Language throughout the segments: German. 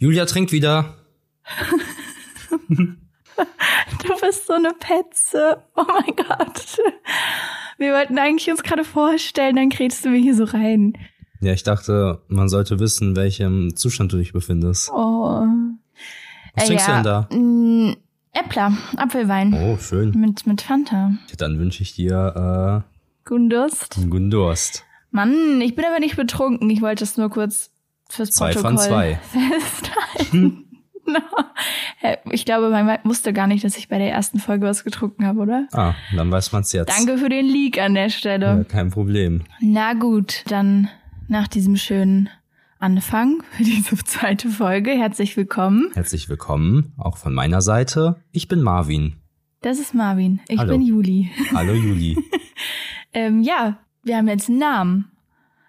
Julia trinkt wieder. Du bist so eine Petze. Oh mein Gott. Wir wollten eigentlich uns gerade vorstellen, dann kriegst du mir hier so rein. Ja, ich dachte, man sollte wissen, welchem Zustand du dich befindest. Oh. Was Äh, trinkst ja, du denn da? mm, Äppler, Apfelwein. Oh, schön. Mit, mit Fanta. Dann wünsche ich dir Guten Durst. äh, guten Durst. Mann, ich bin aber nicht betrunken. Ich wollte es nur kurz fürs Zwei Protokoll von zwei. festhalten. Hä, Ich glaube, man wusste gar nicht, dass ich bei der ersten Folge was getrunken habe, oder? Ah, dann weiß man's jetzt. Danke für den Leak an der Stelle. Ja, kein Problem. Na gut, dann nach diesem schönen Anfang für diese zweite Folge herzlich willkommen. Herzlich willkommen, auch von meiner Seite. Ich bin Marvin. Das ist Marvin. Ich Hallo. bin Juli. Hallo Juli. Ähm, ja, wir haben jetzt einen Namen.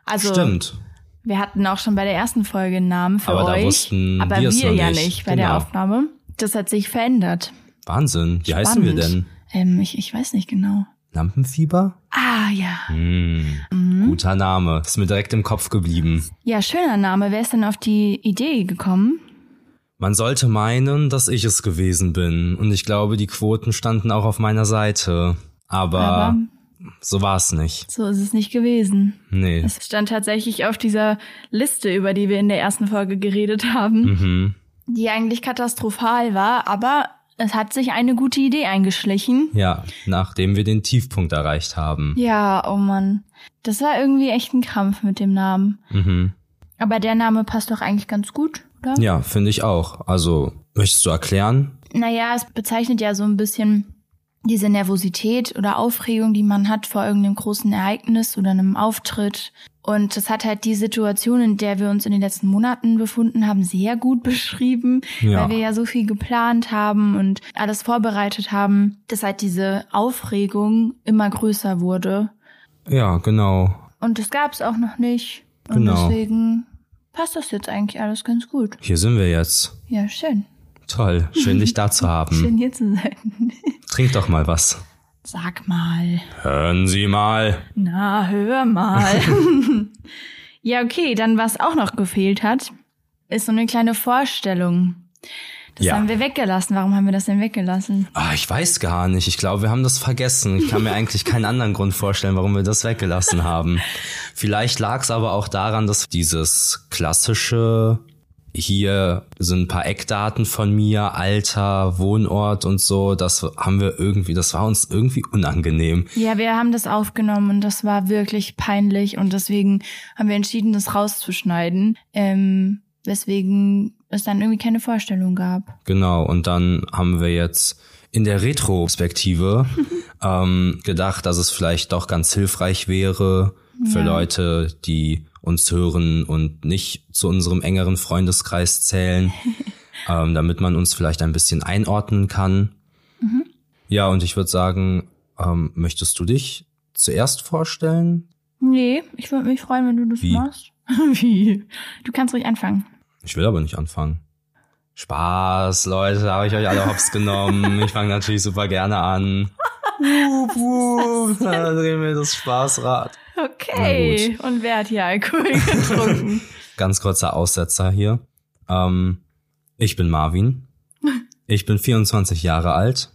Also Stimmt. Wir hatten auch schon bei der ersten Folge einen Namen für Aber euch, wussten aber wir wir ja nicht. nicht bei der Genau. Aufnahme. Das hat sich verändert. Wahnsinn. Wie heißen wir Spannend. denn? Ähm, ich, ich weiß nicht genau. Lampenfieber? Ah ja. Hm, Guter Name. Ist mir direkt im Kopf geblieben. Ja, schöner Name. Wer ist denn auf die Idee gekommen? Man sollte meinen, dass ich es gewesen bin. Und ich glaube, die Quoten standen auch auf meiner Seite. Aber, Aber so war es nicht. so ist es nicht gewesen. Nee. Es stand tatsächlich auf dieser Liste, über die wir in der ersten Folge geredet haben, Mhm. die eigentlich katastrophal war, aber es hat sich eine gute Idee eingeschlichen. Ja, nachdem wir den Tiefpunkt erreicht haben. Ja, oh Mann. Das war irgendwie echt ein Kampf mit dem Namen. Mhm. Aber der Name passt doch eigentlich ganz gut, oder? Ja, finde ich auch. Also, möchtest du erklären? Naja, es bezeichnet ja so ein bisschen diese Nervosität oder Aufregung, die man hat vor irgendeinem großen Ereignis oder einem Auftritt. Und das hat halt die Situation, in der wir uns in den letzten Monaten befunden haben, sehr gut beschrieben, Ja. weil wir ja so viel geplant haben und alles vorbereitet haben, dass halt diese Aufregung immer größer wurde. Ja, genau. Und das gab es auch noch nicht. Und Genau. deswegen passt das jetzt eigentlich alles ganz gut. Hier sind wir jetzt. Ja, schön. Toll. Schön, dich da zu haben. Schön hier zu sein. Trink doch mal was. Sag mal. Hören Sie mal. Na, hör mal. ja, okay, dann was auch noch gefehlt hat, ist so eine kleine Vorstellung. Das Ja. haben wir weggelassen. Warum haben wir das denn weggelassen? Ah, ich weiß gar nicht. Ich glaube, wir haben das vergessen. Ich kann mir eigentlich keinen anderen Grund vorstellen, warum wir das weggelassen haben. Vielleicht lag es aber auch daran, dass dieses klassische hier sind ein paar Eckdaten von mir, Alter, Wohnort und so, das haben wir irgendwie, das war uns irgendwie unangenehm. Ja, wir haben das aufgenommen und das war wirklich peinlich und deswegen haben wir entschieden, das rauszuschneiden. Ähm, weswegen es dann irgendwie keine Vorstellung gab. Genau, und dann haben wir jetzt in der Retrospektive ähm, gedacht, dass es vielleicht doch ganz hilfreich wäre für Ja. Leute, die uns hören und nicht zu unserem engeren Freundeskreis zählen, ähm, damit man uns vielleicht ein bisschen einordnen kann. Mhm. Ja, und ich würde sagen, ähm, möchtest du dich zuerst vorstellen? Nee, ich würde mich freuen, wenn du das Wie? machst. Wie? Du kannst ruhig anfangen. Ich will aber nicht anfangen. Spaß, Leute, habe ich euch alle hops genommen. Ich fange natürlich super gerne an. Wup, wup, Dann drehen wir das Spaßrad. Okay. Und wer hat hier Alkohol getrunken? Ganz kurzer Aussetzer hier. Ähm, ich bin Marvin. Ich bin 24 Jahre alt.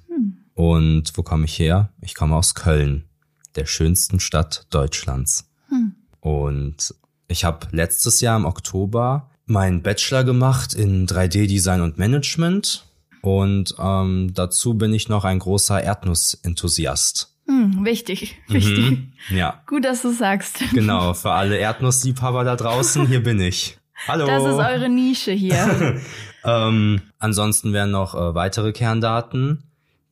Und wo komme ich her? Ich komme aus Köln, der schönsten Stadt Deutschlands. Und ich habe letztes Jahr im Oktober meinen Bachelor gemacht in 3D-Design und Management. Und ähm, dazu bin ich noch ein großer Erdnussenthusiast. Hm, wichtig, wichtig. Mhm. Ja, Gut, dass du sagst. genau. Für alle Erdnussliebhaber da draußen, hier bin ich. Hallo. Das ist eure Nische hier. Ähm, ansonsten wären noch äh, weitere Kerndaten,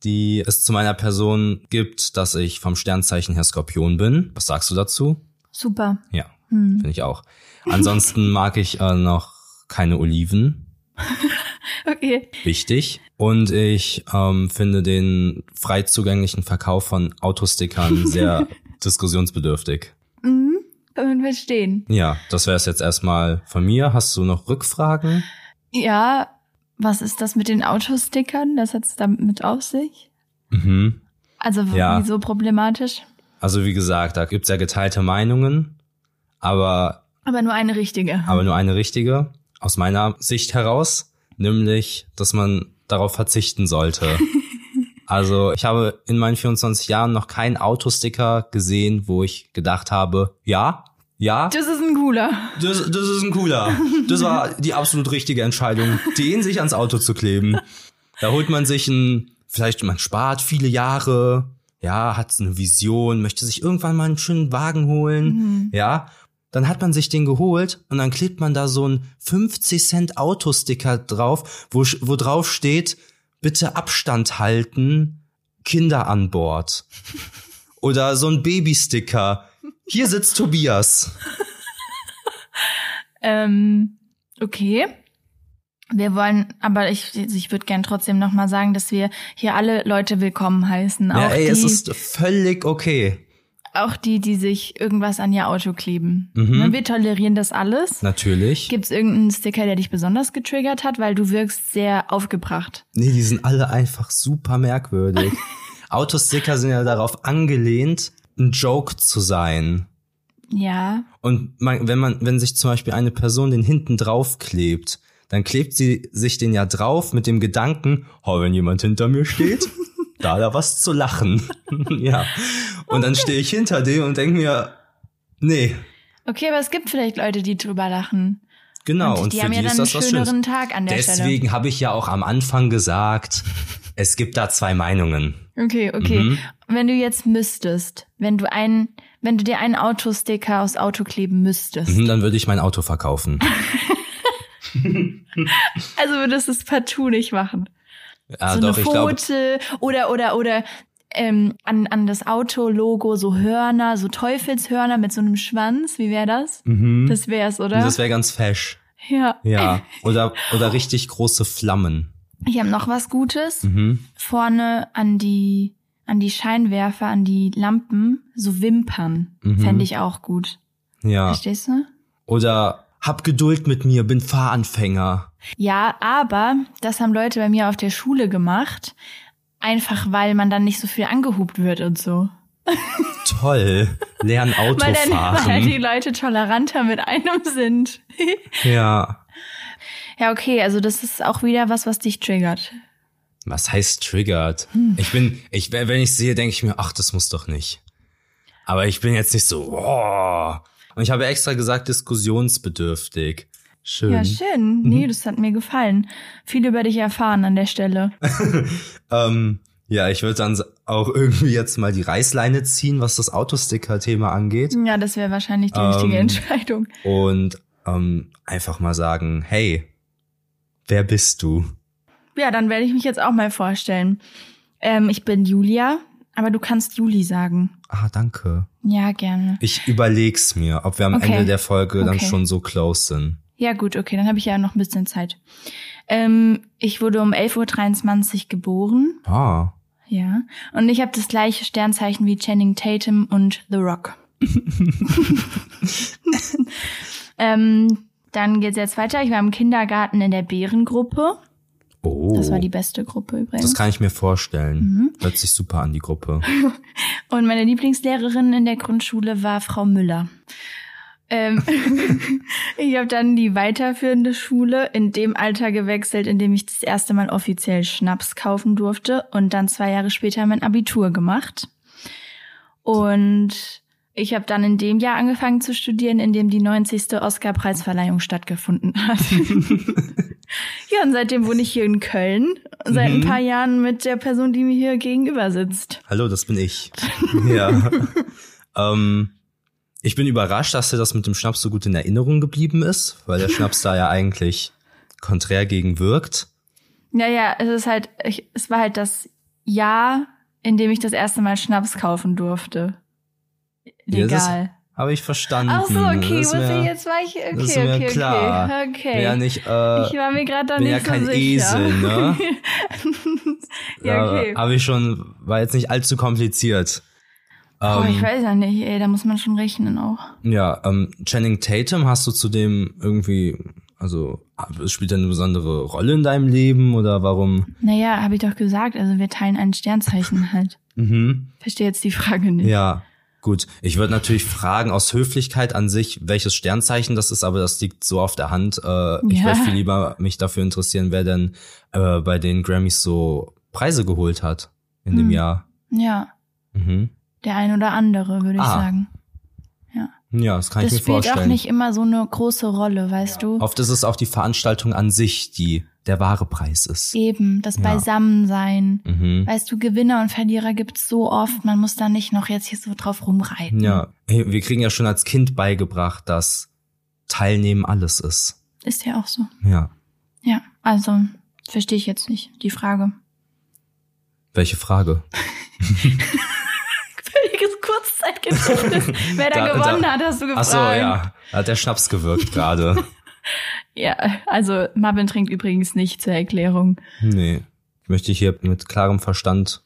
die es zu meiner Person gibt, dass ich vom Sternzeichen her Skorpion bin. Was sagst du dazu? Super. Ja, finde ich auch. Ansonsten mag ich äh, noch keine Oliven. Okay. Wichtig. Und ich ähm, finde den frei zugänglichen Verkauf von Autostickern sehr diskussionsbedürftig. Mhm. Können wir verstehen. Ja, das wäre es jetzt erstmal von mir. Hast du noch Rückfragen? Ja, was ist das mit den Autostickern? Das hat's damit mit auf sich? Mhm. Also Ja. wieso problematisch? Also wie gesagt, da gibt's ja geteilte Meinungen, aber Aber nur eine richtige. aber nur eine richtige. Aus meiner Sicht heraus, nämlich, dass man darauf verzichten sollte. Also ich habe in meinen 24 Jahren noch keinen Autosticker gesehen, wo ich gedacht habe, ja, ja. Das ist ein cooler. Das, das ist ein cooler. Das war die absolut richtige Entscheidung, den sich ans Auto zu kleben. Da holt man sich ein, vielleicht man spart viele Jahre, ja, hat eine Vision, möchte sich irgendwann mal einen schönen Wagen holen, mhm. ja. Dann hat man sich den geholt und dann klebt man da so ein 50 Cent Autosticker drauf, wo, wo drauf steht, bitte Abstand halten, Kinder an Bord. Oder so ein Babysticker. Hier sitzt Tobias. ähm, okay. Wir wollen, aber ich, ich würde gern trotzdem nochmal sagen, dass wir hier alle Leute willkommen heißen. Ja, ey, die, es ist völlig okay. Auch die, die sich irgendwas an ihr Auto kleben. Mhm. Ne, wir tolerieren das alles. Natürlich. Gibt es irgendeinen Sticker, der dich besonders getriggert hat, weil du wirkst sehr aufgebracht? Nee, die sind alle einfach super merkwürdig. Autosticker sind ja darauf angelehnt, ein Joke zu sein. Ja. Und man, wenn man, wenn sich zum Beispiel eine Person den hinten drauf klebt, dann klebt sie sich den ja drauf mit dem Gedanken, oh, wenn jemand hinter mir steht, da da was zu lachen. ja. Und dann stehe ich hinter dem und denke mir, nee. Okay, aber es gibt vielleicht Leute, die drüber lachen. Genau, und, und die für haben die ja dann ist das einen was schöneren Schönes. Tag an der Deswegen habe ich ja auch am Anfang gesagt, es gibt da zwei Meinungen. Okay, okay. Mhm. Wenn du jetzt müsstest, wenn du einen, wenn du dir einen Autosticker aufs Auto kleben müsstest. Mhm, dann würde ich mein Auto verkaufen. also würdest du es partout nicht machen. Ja, so doch, eine Pfote oder oder oder ähm, an, an das Auto-Logo so Hörner, so Teufelshörner mit so einem Schwanz. Wie wäre das? Mhm. Das wär's, oder? Das wäre ganz fesch. Ja. Ja. Oder, oder richtig große Flammen. Ich habe noch was Gutes. Mhm. Vorne an die, an die Scheinwerfer, an die Lampen, so Wimpern. Mhm. Fände ich auch gut. Ja. Verstehst du? Oder hab Geduld mit mir, bin Fahranfänger. Ja, aber das haben Leute bei mir auf der Schule gemacht. Einfach weil man dann nicht so viel angehupt wird und so. Toll. Lern Auto weil dann. Weil die Leute toleranter mit einem sind. ja. Ja, okay, also das ist auch wieder was, was dich triggert. Was heißt triggert? Hm. Ich bin, ich, wenn ich sehe, denke ich mir, ach, das muss doch nicht. Aber ich bin jetzt nicht so, oh. Und ich habe extra gesagt, diskussionsbedürftig. Schön. Ja, schön. Mhm. Nee, das hat mir gefallen. Viel über dich erfahren an der Stelle. ähm, ja, ich würde dann auch irgendwie jetzt mal die Reißleine ziehen, was das Autosticker-Thema angeht. Ja, das wäre wahrscheinlich die richtige Ähm, Entscheidung. Und ähm, einfach mal sagen, hey, wer bist du? Ja, dann werde ich mich jetzt auch mal vorstellen. Ähm, ich bin Julia, aber du kannst Juli sagen. Ah, danke. Ja, gerne. Ich überleg's mir, ob wir am Okay. Ende der Folge dann Okay. schon so close sind. Ja, gut, okay, dann habe ich ja noch ein bisschen Zeit. Ähm, ich wurde um 11.23 Uhr geboren. Ah. Ja. Und ich habe das gleiche Sternzeichen wie Channing Tatum und The Rock. ähm, dann geht's jetzt weiter. Ich war im Kindergarten in der Bärengruppe. Oh. Das war die beste Gruppe übrigens. Das kann ich mir vorstellen. Mhm. Hört sich super an, die Gruppe. Und meine Lieblingslehrerin in der Grundschule war Frau Müller. Ähm, ich habe dann die weiterführende Schule in dem Alter gewechselt, in dem ich das erste Mal offiziell Schnaps kaufen durfte und dann zwei Jahre später mein Abitur gemacht. Und ich habe dann in dem Jahr angefangen zu studieren, in dem die 90. Oscar-Preisverleihung stattgefunden hat. ja, und seitdem wohne ich hier in Köln. Seit ein Mhm. paar Jahren mit der Person, die mir hier gegenüber sitzt. Hallo, das bin ich. ja. ähm, ich bin überrascht, dass dir das mit dem Schnaps so gut in Erinnerung geblieben ist, weil der Schnaps da ja eigentlich konträr gegen wirkt. Ja, ja, es ist halt, ich, es war halt das Jahr, in dem ich das erste Mal Schnaps kaufen durfte. Ja, Legal. Habe ich verstanden. Ach so, okay, Das mir- jetzt war ich, okay, ist mir okay, klar. okay, okay. Ja nicht, äh, ich war mir gerade da nicht ja so kein sicher. Esel, ne? ja, okay. Habe ich schon, war jetzt nicht allzu kompliziert. oh, ich Ähm, weiß ja nicht, ey, da muss man schon rechnen auch. ja, ähm, Channing Tatum, hast du zudem irgendwie, also spielt er eine besondere Rolle in deinem Leben oder warum? Naja, habe ich doch gesagt, also wir teilen ein Sternzeichen halt. Mhm. Verstehe jetzt die Frage nicht. Ja, Gut, ich würde natürlich fragen aus Höflichkeit an sich, welches Sternzeichen das ist, aber das liegt so auf der Hand. Äh, Ich Ja. würde viel lieber mich dafür interessieren, wer denn äh, bei den Grammys so Preise geholt hat in dem Hm. Jahr. Ja, Mhm. der ein oder andere, würde ich Ah, sagen. Ja, das kann Das ich mir spielt vorstellen. auch nicht immer so eine große Rolle, weißt du? Oft ist es auch die Veranstaltung an sich, die der wahre Preis ist. Eben, das Ja. Beisammensein. Mhm. Weißt du, Gewinner und Verlierer gibt's so oft, man muss da nicht noch jetzt hier so drauf rumreiten. Ja, hey, wir kriegen ja schon als Kind beigebracht, dass Teilnehmen alles ist. Ist ja auch so. Ja. Ja, also verstehe ich jetzt nicht die Frage. Welche Frage? Völliges Kurzzeitgedächtnis. Wer da, Da- gewonnen da- hat, hast du Ach gefragt. so, ja. Hat der Schnaps gewirkt gerade. Ja, also Marvin trinkt übrigens nicht zur Erklärung. nee. Ich möchte hier mit klarem Verstand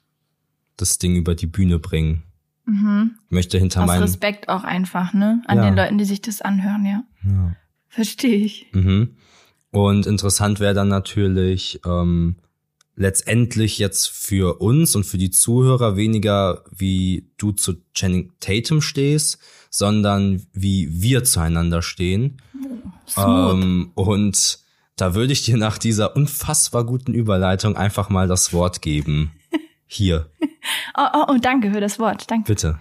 das Ding über die Bühne bringen. Mhm. Ich möchte hinter Aus meinen. Respekt auch einfach, ne? An Ja. den Leuten, die sich das anhören, ja. Ja. Verstehe ich. Mhm. Und interessant wäre dann natürlich ähm, letztendlich jetzt für uns und für die Zuhörer weniger, wie du zu Channing Tatum stehst, sondern wie wir zueinander stehen. Smooth. Ähm, und da würde ich dir nach dieser unfassbar guten Überleitung einfach mal das Wort geben. Hier, Oh, oh, oh, danke für das Wort. Danke. bitte.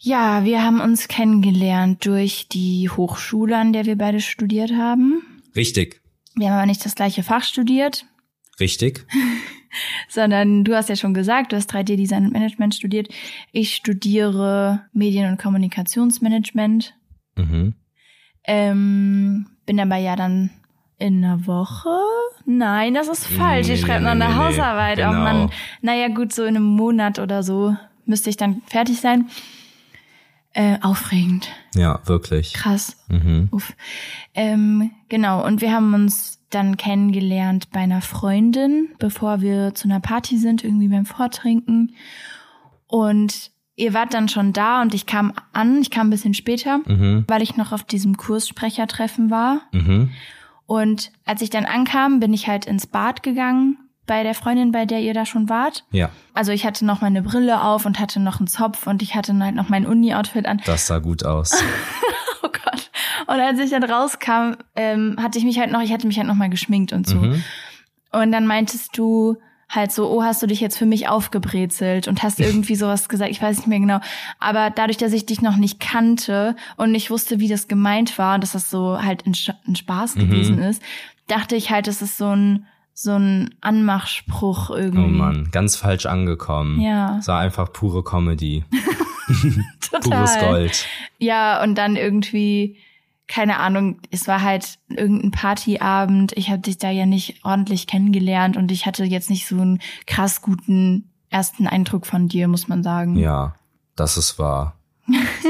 Ja, wir haben uns kennengelernt durch die Hochschule, an der wir beide studiert haben. Richtig, Wir haben aber nicht das gleiche Fach studiert, richtig. sondern du hast ja schon gesagt, du hast 3D-Design und Management studiert. Ich studiere Medien- und Kommunikationsmanagement. Mhm. Ähm, bin aber ja dann in einer Woche. Nein, das ist falsch. Nee, ich nee, schreibe noch nee, eine nee, nee. Hausarbeit. Oh Genau. man, naja, gut, so in einem Monat oder so müsste ich dann fertig sein. Äh, aufregend. Ja, wirklich. Krass. Mhm. Uff. Ähm, genau, und wir haben uns dann kennengelernt bei einer Freundin, bevor wir zu einer Party sind, irgendwie beim Vortrinken. Und ihr wart dann schon da und ich kam an, ich kam ein bisschen später, Mhm. weil ich noch auf diesem Kurssprechertreffen war. Mhm. Und als ich dann ankam, bin ich halt ins Bad gegangen bei der Freundin, bei der ihr da schon wart. Ja, Also ich hatte noch meine Brille auf und hatte noch einen Zopf und ich hatte halt noch mein Uni-Outfit an. das sah gut aus. Oh Gott. Und als ich dann rauskam, ähm, hatte ich mich halt noch, ich hatte mich halt noch mal geschminkt und so. Mhm. Und dann meintest du halt so, oh, hast du dich jetzt für mich aufgebrezelt und hast irgendwie sowas gesagt, ich weiß nicht mehr genau. Aber dadurch, dass ich dich noch nicht kannte und nicht wusste, wie das gemeint war und dass das so halt ein, ein Spaß Mhm. gewesen ist, dachte ich halt, es ist so ein, so ein Anmachspruch Oh irgendwie. Mann, ganz falsch angekommen. Ja. Es war einfach pure Comedy. Total. Pures Gold. Ja, und dann irgendwie, keine Ahnung, es war halt irgendein Partyabend. Ich habe dich da ja nicht ordentlich kennengelernt und ich hatte jetzt nicht so einen krass guten ersten Eindruck von dir, muss man sagen. Ja, das ist wahr.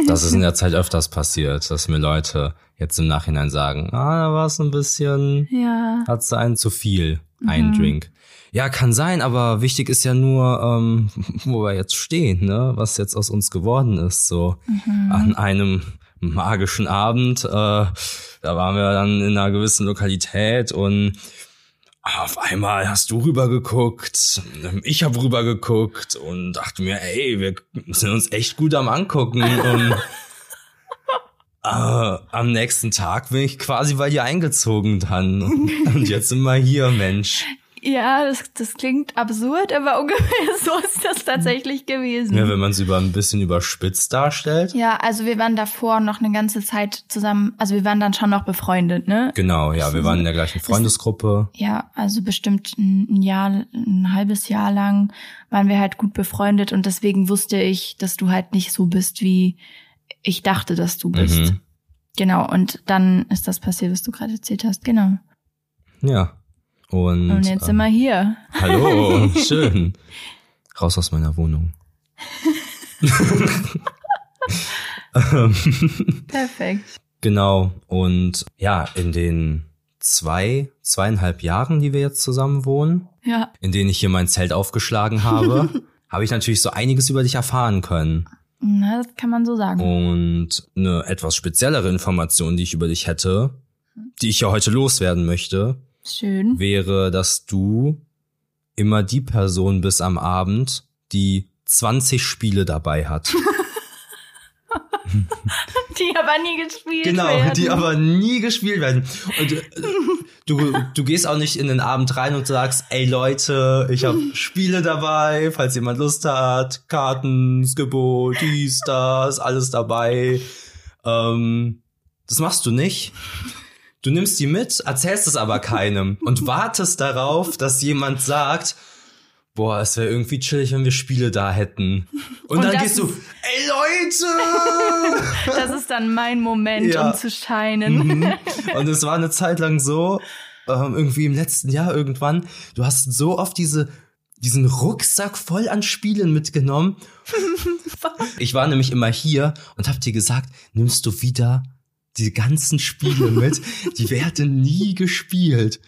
Das ist in der Zeit öfters passiert, dass mir Leute jetzt im Nachhinein sagen, ah, da war es ein bisschen, Ja. hat sie einen zu viel, ein Drink. Ja, kann sein, aber wichtig ist ja nur, ähm, wo wir jetzt stehen, ne? Was jetzt aus uns geworden ist. So an einem magischen Abend, äh, da waren wir dann in einer gewissen Lokalität und auf einmal hast du rübergeguckt, ich habe rübergeguckt und dachte mir, ey, wir sind uns echt gut am angucken und äh, am nächsten Tag bin ich quasi bei dir eingezogen dann und jetzt sind wir hier, Mensch. Ja, das, das klingt absurd, aber ungefähr so ist das tatsächlich gewesen. Ja, wenn man es über ein bisschen überspitzt darstellt. Ja, also wir waren davor noch eine ganze Zeit zusammen, also wir waren dann schon noch befreundet, ne? Genau, ja, wir waren in der gleichen Freundesgruppe. Ja, also bestimmt ein ein Jahr, ein halbes Jahr lang waren wir halt gut befreundet und deswegen wusste ich, dass du halt nicht so bist, wie ich dachte, dass du bist. Mhm. Genau, und dann ist das passiert, was du gerade erzählt hast. Genau. Ja. Und, Und jetzt ähm, sind wir hier. Hallo, schön. Raus aus meiner Wohnung. Ähm, Perfekt. genau. Und ja, in den zwei, zweieinhalb Jahren, die wir jetzt zusammen wohnen, Ja. in denen ich hier mein Zelt aufgeschlagen habe, habe ich natürlich so einiges über dich erfahren können. Na, das kann man so sagen. Und eine etwas speziellere Information, die ich über dich hätte, die ich ja heute loswerden möchte, Schön. wäre, dass du immer die Person bist am Abend, die 20 Spiele dabei hat. die aber nie gespielt genau, werden. Genau, die aber nie gespielt werden. Und äh, du, du gehst auch nicht in den Abend rein und sagst, ey Leute, ich habe Spiele dabei, falls jemand Lust hat, Karten, Skippo, dies, das, alles dabei. Ähm, das machst du nicht. Du nimmst die mit, erzählst es aber keinem und wartest darauf, dass jemand sagt, boah, es wäre irgendwie chillig, wenn wir Spiele da hätten. Und, und dann gehst du, ey Leute! das ist dann mein Moment, ja. um zu scheinen. Mhm. Und es war eine Zeit lang so, ähm, irgendwie im letzten Jahr irgendwann, du hast so oft diese diesen Rucksack voll an Spielen mitgenommen. ich war nämlich immer hier und hab dir gesagt, nimmst du wieder die ganzen Spiele mit? Die werden nie gespielt.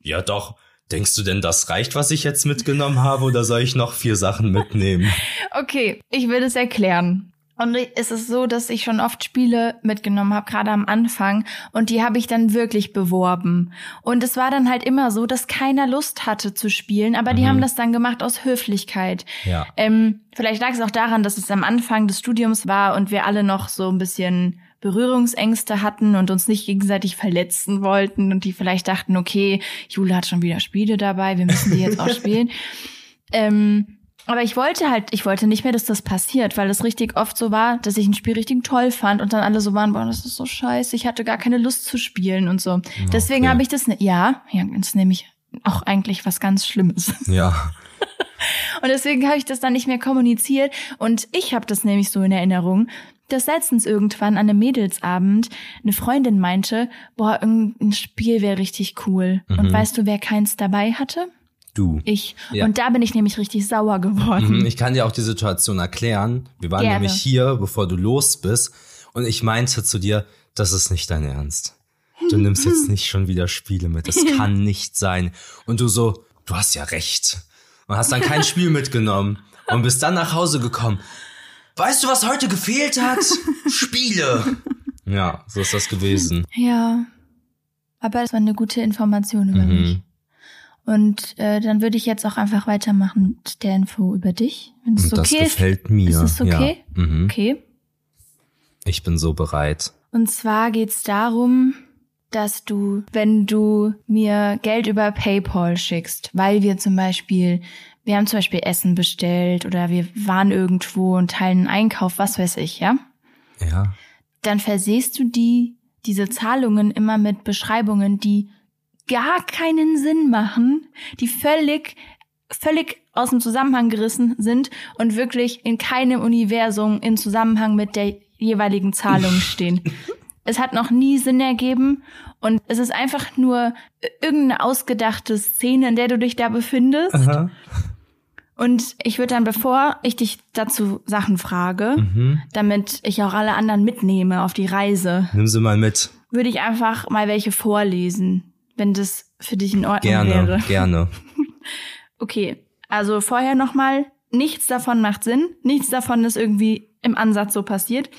Ja doch. Denkst du denn, das reicht, was ich jetzt mitgenommen habe, oder soll ich noch vier Sachen mitnehmen? Okay, ich will es erklären. Und es ist so, dass ich schon oft Spiele mitgenommen habe, gerade am Anfang, und die habe ich dann wirklich beworben. Und es war dann halt immer so, dass keiner Lust hatte zu spielen, aber die mhm. haben das dann gemacht aus Höflichkeit. Ja. Ähm, vielleicht lag es auch daran, dass es am Anfang des Studiums war und wir alle noch so ein bisschen Berührungsängste hatten und uns nicht gegenseitig verletzen wollten und die vielleicht dachten, okay, Jule hat schon wieder Spiele dabei, wir müssen die jetzt auch spielen. Ähm, aber ich wollte halt, ich wollte nicht mehr, dass das passiert, weil es richtig oft so war, dass ich ein Spiel richtig toll fand und dann alle so waren, boah, das ist so scheiße, ich hatte gar keine Lust zu spielen und so. Okay. Deswegen habe ich das, ne ja, ja, das ist nämlich auch eigentlich was ganz Schlimmes. Ja. und deswegen habe ich das dann nicht mehr kommuniziert und ich habe das nämlich so in Erinnerung, dass letztens irgendwann an einem Mädelsabend eine Freundin meinte, boah, irgendein Spiel wäre richtig cool. Mhm. Und weißt du, wer keins dabei hatte? Du. Ich. Ja. Und da bin ich nämlich richtig sauer geworden. Mhm, ich kann dir auch die Situation erklären. Wir waren Gerne. nämlich hier, bevor du los bist. Und ich meinte zu dir, das ist nicht dein Ernst. Du nimmst jetzt nicht schon wieder Spiele mit. Das kann nicht sein. Und du so, du hast ja recht. Und hast dann kein Spiel mitgenommen. Und bist dann nach Hause gekommen. Weißt du, was heute gefehlt hat? Spiele. Ja, so ist das gewesen. Ja. Aber es war eine gute Information über mhm. mich. Und äh, dann würde ich jetzt auch einfach weitermachen mit der Info über dich. Wenn es okay das gefällt mir. Ist es okay? Ja. Mhm. Okay. Ich bin so bereit. Und zwar geht's darum, dass du, wenn du mir Geld über PayPal schickst, weil wir zum Beispiel wir haben zum Beispiel Essen bestellt oder wir waren irgendwo und teilen einen Einkauf, was weiß ich, ja? Ja. Dann versehst du die, diese Zahlungen immer mit Beschreibungen, die gar keinen Sinn machen, die völlig, völlig aus dem Zusammenhang gerissen sind und wirklich in keinem Universum in Zusammenhang mit der jeweiligen Zahlung stehen. es hat noch nie Sinn ergeben und es ist einfach nur irgendeine ausgedachte Szene, in der du dich da befindest. Aha. Und ich würde dann, bevor ich dich dazu Sachen frage, mhm. damit ich auch alle anderen mitnehme auf die Reise. Nimm sie mal mit. Würde ich einfach mal welche vorlesen, wenn das für dich in Ordnung gerne, wäre. Gerne, gerne. okay, also vorher nochmal, nichts davon macht Sinn, nichts davon ist irgendwie im Ansatz so passiert.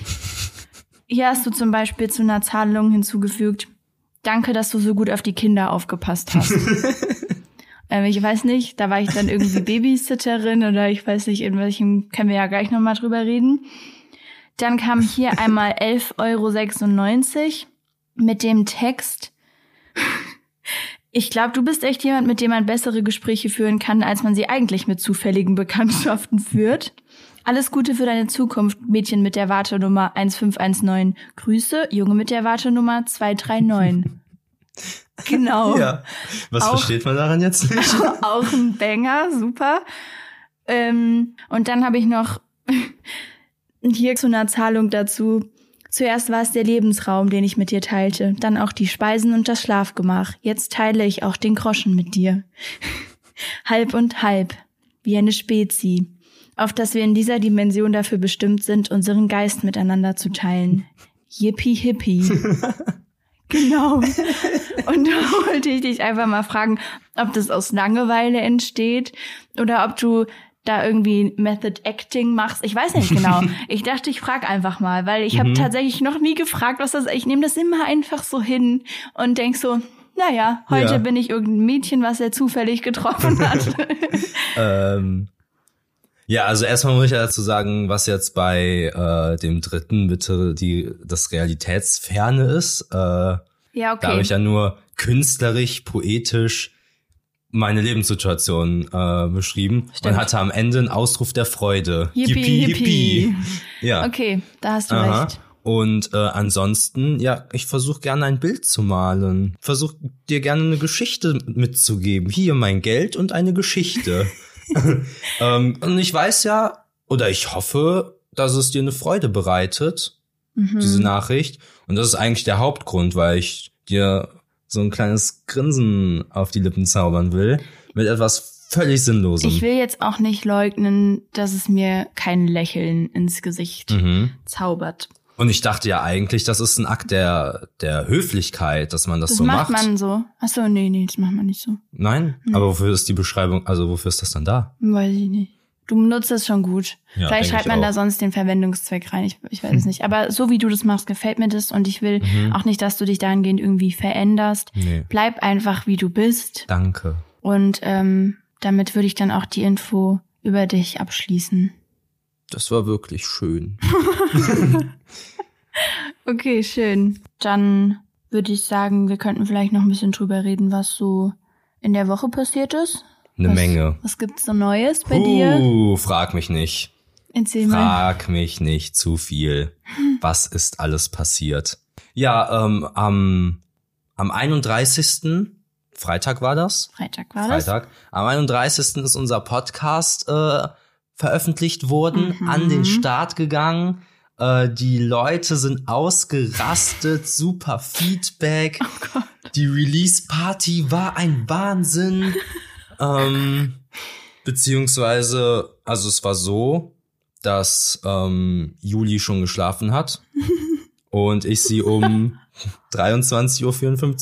Hier hast du zum Beispiel zu einer Zahlung hinzugefügt, danke, dass du so gut auf die Kinder aufgepasst hast. Ähm, ich weiß nicht, da war ich dann irgendwie Babysitterin oder ich weiß nicht, in welchem, können wir ja gleich nochmal drüber reden. Dann kam hier einmal 11,96 Euro mit dem Text. Ich glaube, du bist echt jemand, mit dem man bessere Gespräche führen kann, als man sie eigentlich mit zufälligen Bekanntschaften führt. Alles Gute für deine Zukunft, Mädchen mit der Wartenummer 1519. Grüße, Junge mit der Wartenummer 239. Genau. Ja. Was auch, versteht man daran jetzt nicht? Auch ein Banger, super. Ähm, und dann habe ich noch hier zu einer Zahlung dazu. Zuerst war es der Lebensraum, den ich mit dir teilte, dann auch die Speisen und das Schlafgemach. Jetzt teile ich auch den Groschen mit dir. halb und halb, wie eine Spezi, auf dass wir in dieser Dimension dafür bestimmt sind, unseren Geist miteinander zu teilen. Yippie hippie. Genau. Und da wollte ich dich einfach mal fragen, ob das aus Langeweile entsteht oder ob du da irgendwie Method Acting machst. Ich weiß nicht genau. Ich dachte, ich frage einfach mal, weil ich habe mhm. tatsächlich noch nie gefragt, was das ist. Ich nehme das immer einfach so hin und denk so, naja, heute ja. bin ich irgendein Mädchen, was er zufällig getroffen hat. ähm, Ja, also erstmal muss ich ja dazu sagen, was jetzt bei äh, dem dritten bitte die das Realitätsferne ist. Äh, Ja, Da okay. habe ich ja nur künstlerisch, poetisch meine Lebenssituation äh, beschrieben Stimmt. und hatte am Ende einen Ausruf der Freude. Yippie, yippie. Ja. Okay, da hast du Aha. recht. Und äh, ansonsten, ja, ich versuche gerne ein Bild zu malen. Versuche dir gerne eine Geschichte mitzugeben. Hier mein Geld und eine Geschichte. ähm, und ich weiß ja, oder ich hoffe, dass es dir eine Freude bereitet, Mhm. diese Nachricht. Und das ist eigentlich der Hauptgrund, weil ich dir so ein kleines Grinsen auf die Lippen zaubern will. Mit etwas völlig Sinnlosem. Ich will jetzt auch nicht leugnen, dass es mir kein Lächeln ins Gesicht mhm. zaubert. Und ich dachte ja eigentlich, das ist ein Akt der, der Höflichkeit, dass man das, Das so macht macht. man so. Ach so, nee, nee, das macht man nicht so. Nein? Aber wofür ist die Beschreibung, also wofür ist das dann da? Weiß ich nicht. Du benutzt es schon gut. Ja, Vielleicht schreibt man da auch. sonst den Verwendungszweck rein. Ich, ich weiß es nicht. Aber so wie du das machst, gefällt mir das und ich will Mhm. auch nicht, dass du dich dahingehend irgendwie veränderst. Nee. Bleib einfach, wie du bist. Danke. Und ähm, damit würde ich dann auch die Info über dich abschließen. Das war wirklich schön. Okay, schön. Dann würde ich sagen, wir könnten vielleicht noch ein bisschen drüber reden, was so in der Woche passiert ist. Eine was, Menge. Was gibt's so Neues bei dir? Uh, frag mich nicht. Erzähl mal. Frag mich nicht zu viel. Was ist alles passiert? Ja, ähm, am, am 31. Freitag war das? Freitag war das. Freitag. Am 31. ist unser Podcast äh, veröffentlicht worden, Mhm. an den Start gegangen. Äh, die Leute sind ausgerastet, super Feedback. Oh Die Release-Party war ein Wahnsinn. ähm, beziehungsweise, also es war so, dass ähm, Juli schon geschlafen hat und ich sie um 23.54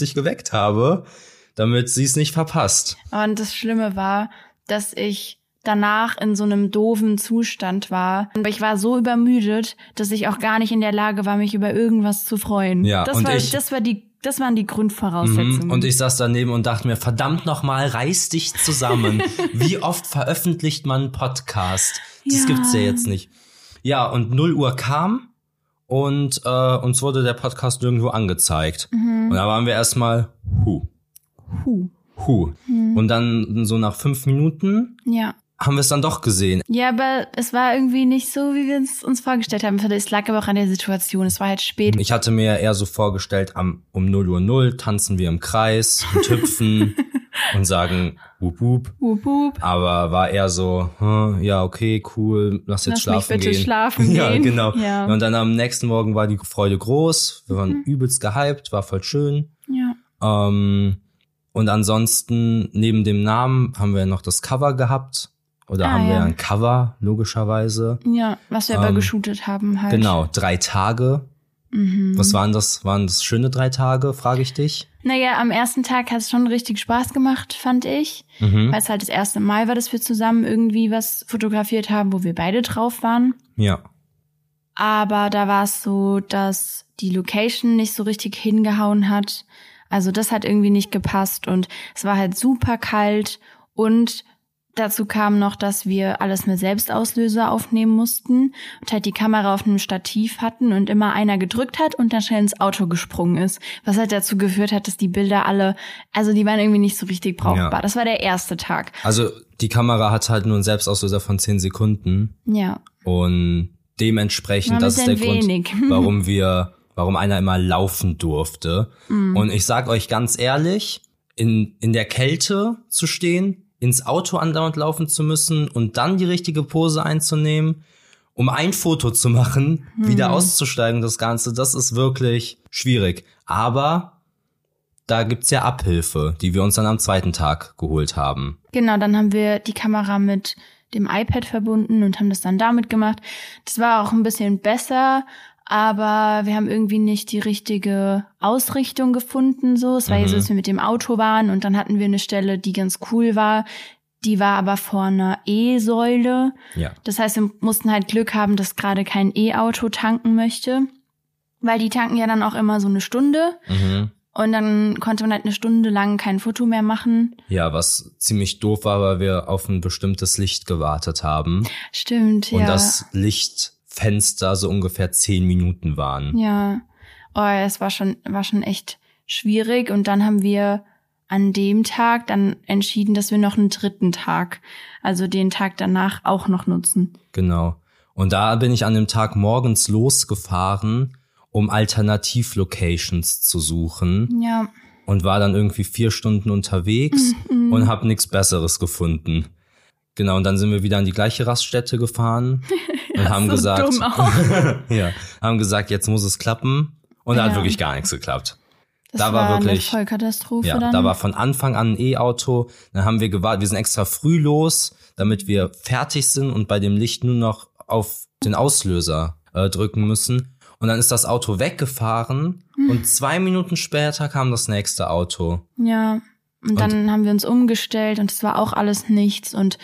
Uhr geweckt habe, damit sie es nicht verpasst. Und das Schlimme war, dass ich danach in so einem doofen Zustand war. Aber ich war so übermüdet, dass ich auch gar nicht in der Lage war, mich über irgendwas zu freuen. Ja, das und war, ich- das war die, das waren die Grundvoraussetzungen. Mhm. Und ich saß daneben und dachte mir, verdammt nochmal, reiß dich zusammen. Wie oft veröffentlicht man einen Podcast? Das Ja. gibt's ja jetzt nicht. Ja, und 0 Uhr kam und äh, uns wurde der Podcast nirgendwo angezeigt. Und da waren wir erstmal, hu, Huh. hu. Und dann so nach fünf Minuten Ja. Haben wir es dann doch gesehen. Ja, aber es war irgendwie nicht so, wie wir es uns vorgestellt haben. Es lag aber auch an der Situation. Es war halt spät. Ich hatte mir eher so vorgestellt, am, um 0 Uhr 0 tanzen wir im Kreis und hüpfen und sagen, wup, wup. Wup, wup. Aber war eher so, hm, ja, okay, cool, lass jetzt Lass mich schlafen bitte gehen. schlafen ja, gehen. genau. Ja. Und dann am nächsten Morgen war die Freude groß. Wir Mhm. waren übelst gehypt, war voll schön. Ja. Ähm, und ansonsten, neben dem Namen, haben wir noch das Cover gehabt. Oder Ah, haben wir ja. ein Cover, logischerweise. Ja, was wir aber Ähm, geshootet haben halt. Genau, drei Tage. Mhm. Was waren das? Waren das schöne drei Tage, frage ich dich? Naja, am ersten Tag hat es schon richtig Spaß gemacht, fand ich. Mhm. Weil es halt das erste Mal war, dass wir zusammen irgendwie was fotografiert haben, wo wir beide drauf waren. Ja. Aber da war es so, dass die Location nicht so richtig hingehauen hat. Also das hat irgendwie nicht gepasst und es war halt super kalt und dazu kam noch, dass wir alles mit Selbstauslöser aufnehmen mussten und halt die Kamera auf einem Stativ hatten und immer einer gedrückt hat und dann schnell ins Auto gesprungen ist, was halt dazu geführt hat, dass die Bilder alle, also die waren irgendwie nicht so richtig brauchbar. Ja. Das war der erste Tag. Also die Kamera hat halt nur einen Selbstauslöser von 10 Sekunden. Ja. Und dementsprechend, das ist der bisschen Grund, wenig. warum wir, warum einer immer laufen durfte. Mhm. Und ich sag euch ganz ehrlich, in, in der Kälte zu stehen, ins Auto andauernd laufen zu müssen und dann die richtige Pose einzunehmen, um ein Foto zu machen, wieder Mhm. auszusteigen, das Ganze, das ist wirklich schwierig. Aber da gibt's ja Abhilfe, die wir uns dann am zweiten Tag geholt haben. Genau, dann haben wir die Kamera mit dem iPad verbunden und haben das dann damit gemacht. Das war auch ein bisschen besser, aber wir haben irgendwie nicht die richtige Ausrichtung gefunden. So, es war ja so, dass wir mit dem Auto waren und dann hatten wir eine Stelle, die ganz cool war. Die war aber vor einer E-Säule. Ja. Das heißt, wir mussten halt Glück haben, dass gerade kein E-Auto tanken möchte. Weil die tanken ja dann auch immer so eine Stunde. Mhm. Und dann konnte man halt eine Stunde lang kein Foto mehr machen. Ja, was ziemlich doof war, weil wir auf ein bestimmtes Licht gewartet haben. Stimmt, Und ja. das Lichtfenster so ungefähr zehn Minuten waren. Ja. Oh, es war schon, war schon echt schwierig. Und dann haben wir an dem Tag dann entschieden, dass wir noch einen dritten Tag, also den Tag danach auch noch nutzen. Genau. Und da bin ich an dem Tag morgens losgefahren, um Alternativlocations zu suchen Ja. und war dann irgendwie vier Stunden unterwegs Mhm. und habe nichts Besseres gefunden. Genau, und dann sind wir wieder an die gleiche Raststätte gefahren und haben so gesagt, ja, haben gesagt, jetzt muss es klappen. Und da hat wirklich gar nichts geklappt. Das Da war war wirklich- eine Vollkatastrophe Ja, dann. da war von Anfang an ein E-Auto. Dann haben wir gewartet. Wir sind extra früh los, damit wir fertig sind und bei dem Licht nur noch auf den Auslöser äh, drücken müssen. Und dann ist das Auto weggefahren Hm. und zwei Minuten später kam das nächste Auto. Ja. Und dann haben wir uns umgestellt und es war auch alles nichts. Und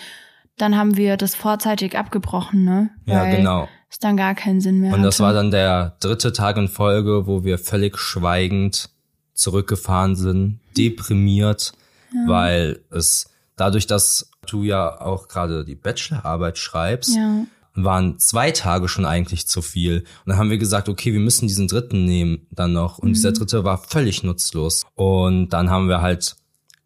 dann haben wir das vorzeitig abgebrochen, ne? Ja, Weil genau. Es dann gar keinen Sinn mehr Und das hatte. war dann der dritte Tag in Folge, wo wir völlig schweigend zurückgefahren sind, deprimiert, weil es dadurch, dass du ja auch gerade die Bachelorarbeit schreibst, Ja. waren zwei Tage schon eigentlich zu viel. Und dann haben wir gesagt, okay, wir müssen diesen dritten nehmen dann noch. Und dieser dritte war völlig nutzlos. Und dann haben wir halt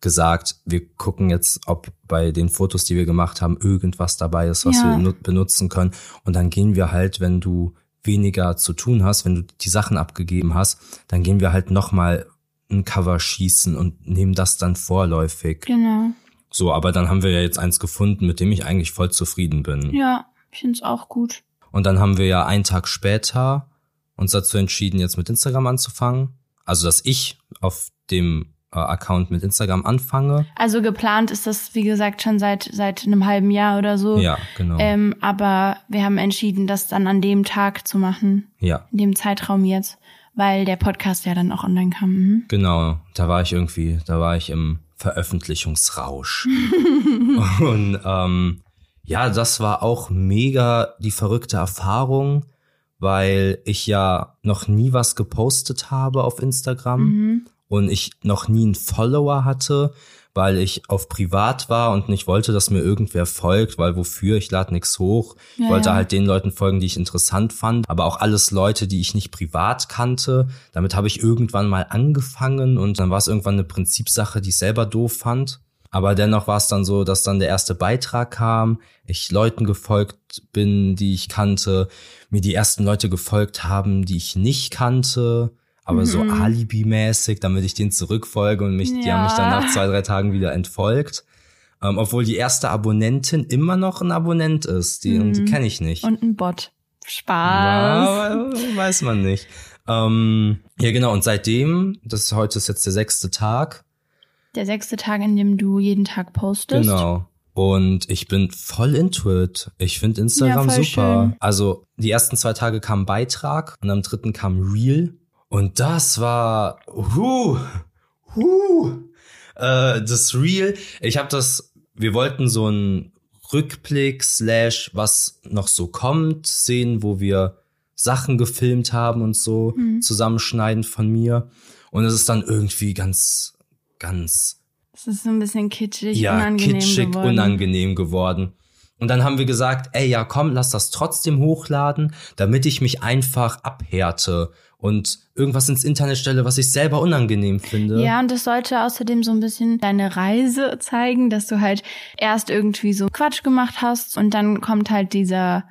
gesagt, wir gucken jetzt, ob bei den Fotos, die wir gemacht haben, irgendwas dabei ist, was Ja. wir nu- benutzen können. Und dann gehen wir halt, wenn du weniger zu tun hast, wenn du die Sachen abgegeben hast, dann gehen wir halt nochmal ein Cover schießen und nehmen das dann vorläufig. Genau. So, aber dann haben wir ja jetzt eins gefunden, mit dem ich eigentlich voll zufrieden bin. Ja, ich find's auch gut. Und dann haben wir ja einen Tag später uns dazu entschieden, jetzt mit Instagram anzufangen. Also, dass ich auf dem Account mit Instagram anfange. Also geplant ist das, wie gesagt, schon seit seit einem halben Jahr oder so. Ja, genau. Ähm, aber wir haben entschieden, das dann an dem Tag zu machen, ja, in dem Zeitraum jetzt, weil der Podcast ja dann auch online kam. Mhm. genau. Da war ich irgendwie, da war ich im Veröffentlichungsrausch. Und ähm, ja, das war auch mega die verrückte Erfahrung, weil ich ja noch nie was gepostet habe auf Instagram. Mhm. Und ich noch nie einen Follower hatte, weil ich auf privat war und nicht wollte, dass mir irgendwer folgt, weil wofür, ich lade nichts hoch. Ich Ja, wollte ja. halt den Leuten folgen, die ich interessant fand, aber auch alles Leute, die ich nicht privat kannte. Damit habe ich irgendwann mal angefangen und dann war es irgendwann eine Prinzipsache, die ich selber doof fand. Aber dennoch war es dann so, dass dann der erste Beitrag kam, ich Leuten gefolgt bin, die ich kannte, mir die ersten Leute gefolgt haben, die ich nicht kannte, aber so Mhm. Alibi-mäßig, damit ich denen zurückfolge und mich, die Ja. haben mich dann nach zwei, drei Tagen wieder entfolgt. Ähm, obwohl die erste Abonnentin immer noch ein Abonnent ist, die, und die Mhm. kenne ich nicht. Und ein Bot. Spaß. Ja, weiß man nicht. Ähm, ja, genau, und seitdem, das heute ist jetzt der sechste Tag, Der sechste Tag, in dem du jeden Tag postest. Genau. Und ich bin voll into it. Ich finde Instagram Ja, super. schön. Also die ersten zwei Tage kam Beitrag und am dritten kam Reel. Und das war, huh, huh, äh, das Reel. Ich habe das, wir wollten so einen Rückblick slash was noch so kommt sehen, wo wir Sachen gefilmt haben und so Mhm. zusammenschneiden von mir. Und es ist dann irgendwie ganz, ganz Das ist so ein bisschen kitschig, ja, unangenehm kitschig, geworden. unangenehm geworden. Und dann haben wir gesagt, ey, ja, komm, lass das trotzdem hochladen, damit ich mich einfach abhärte und irgendwas ins Internet stelle, was ich selber unangenehm finde. Ja, und das sollte außerdem so ein bisschen deine Reise zeigen, dass du halt erst irgendwie so Quatsch gemacht hast und dann kommt halt dieser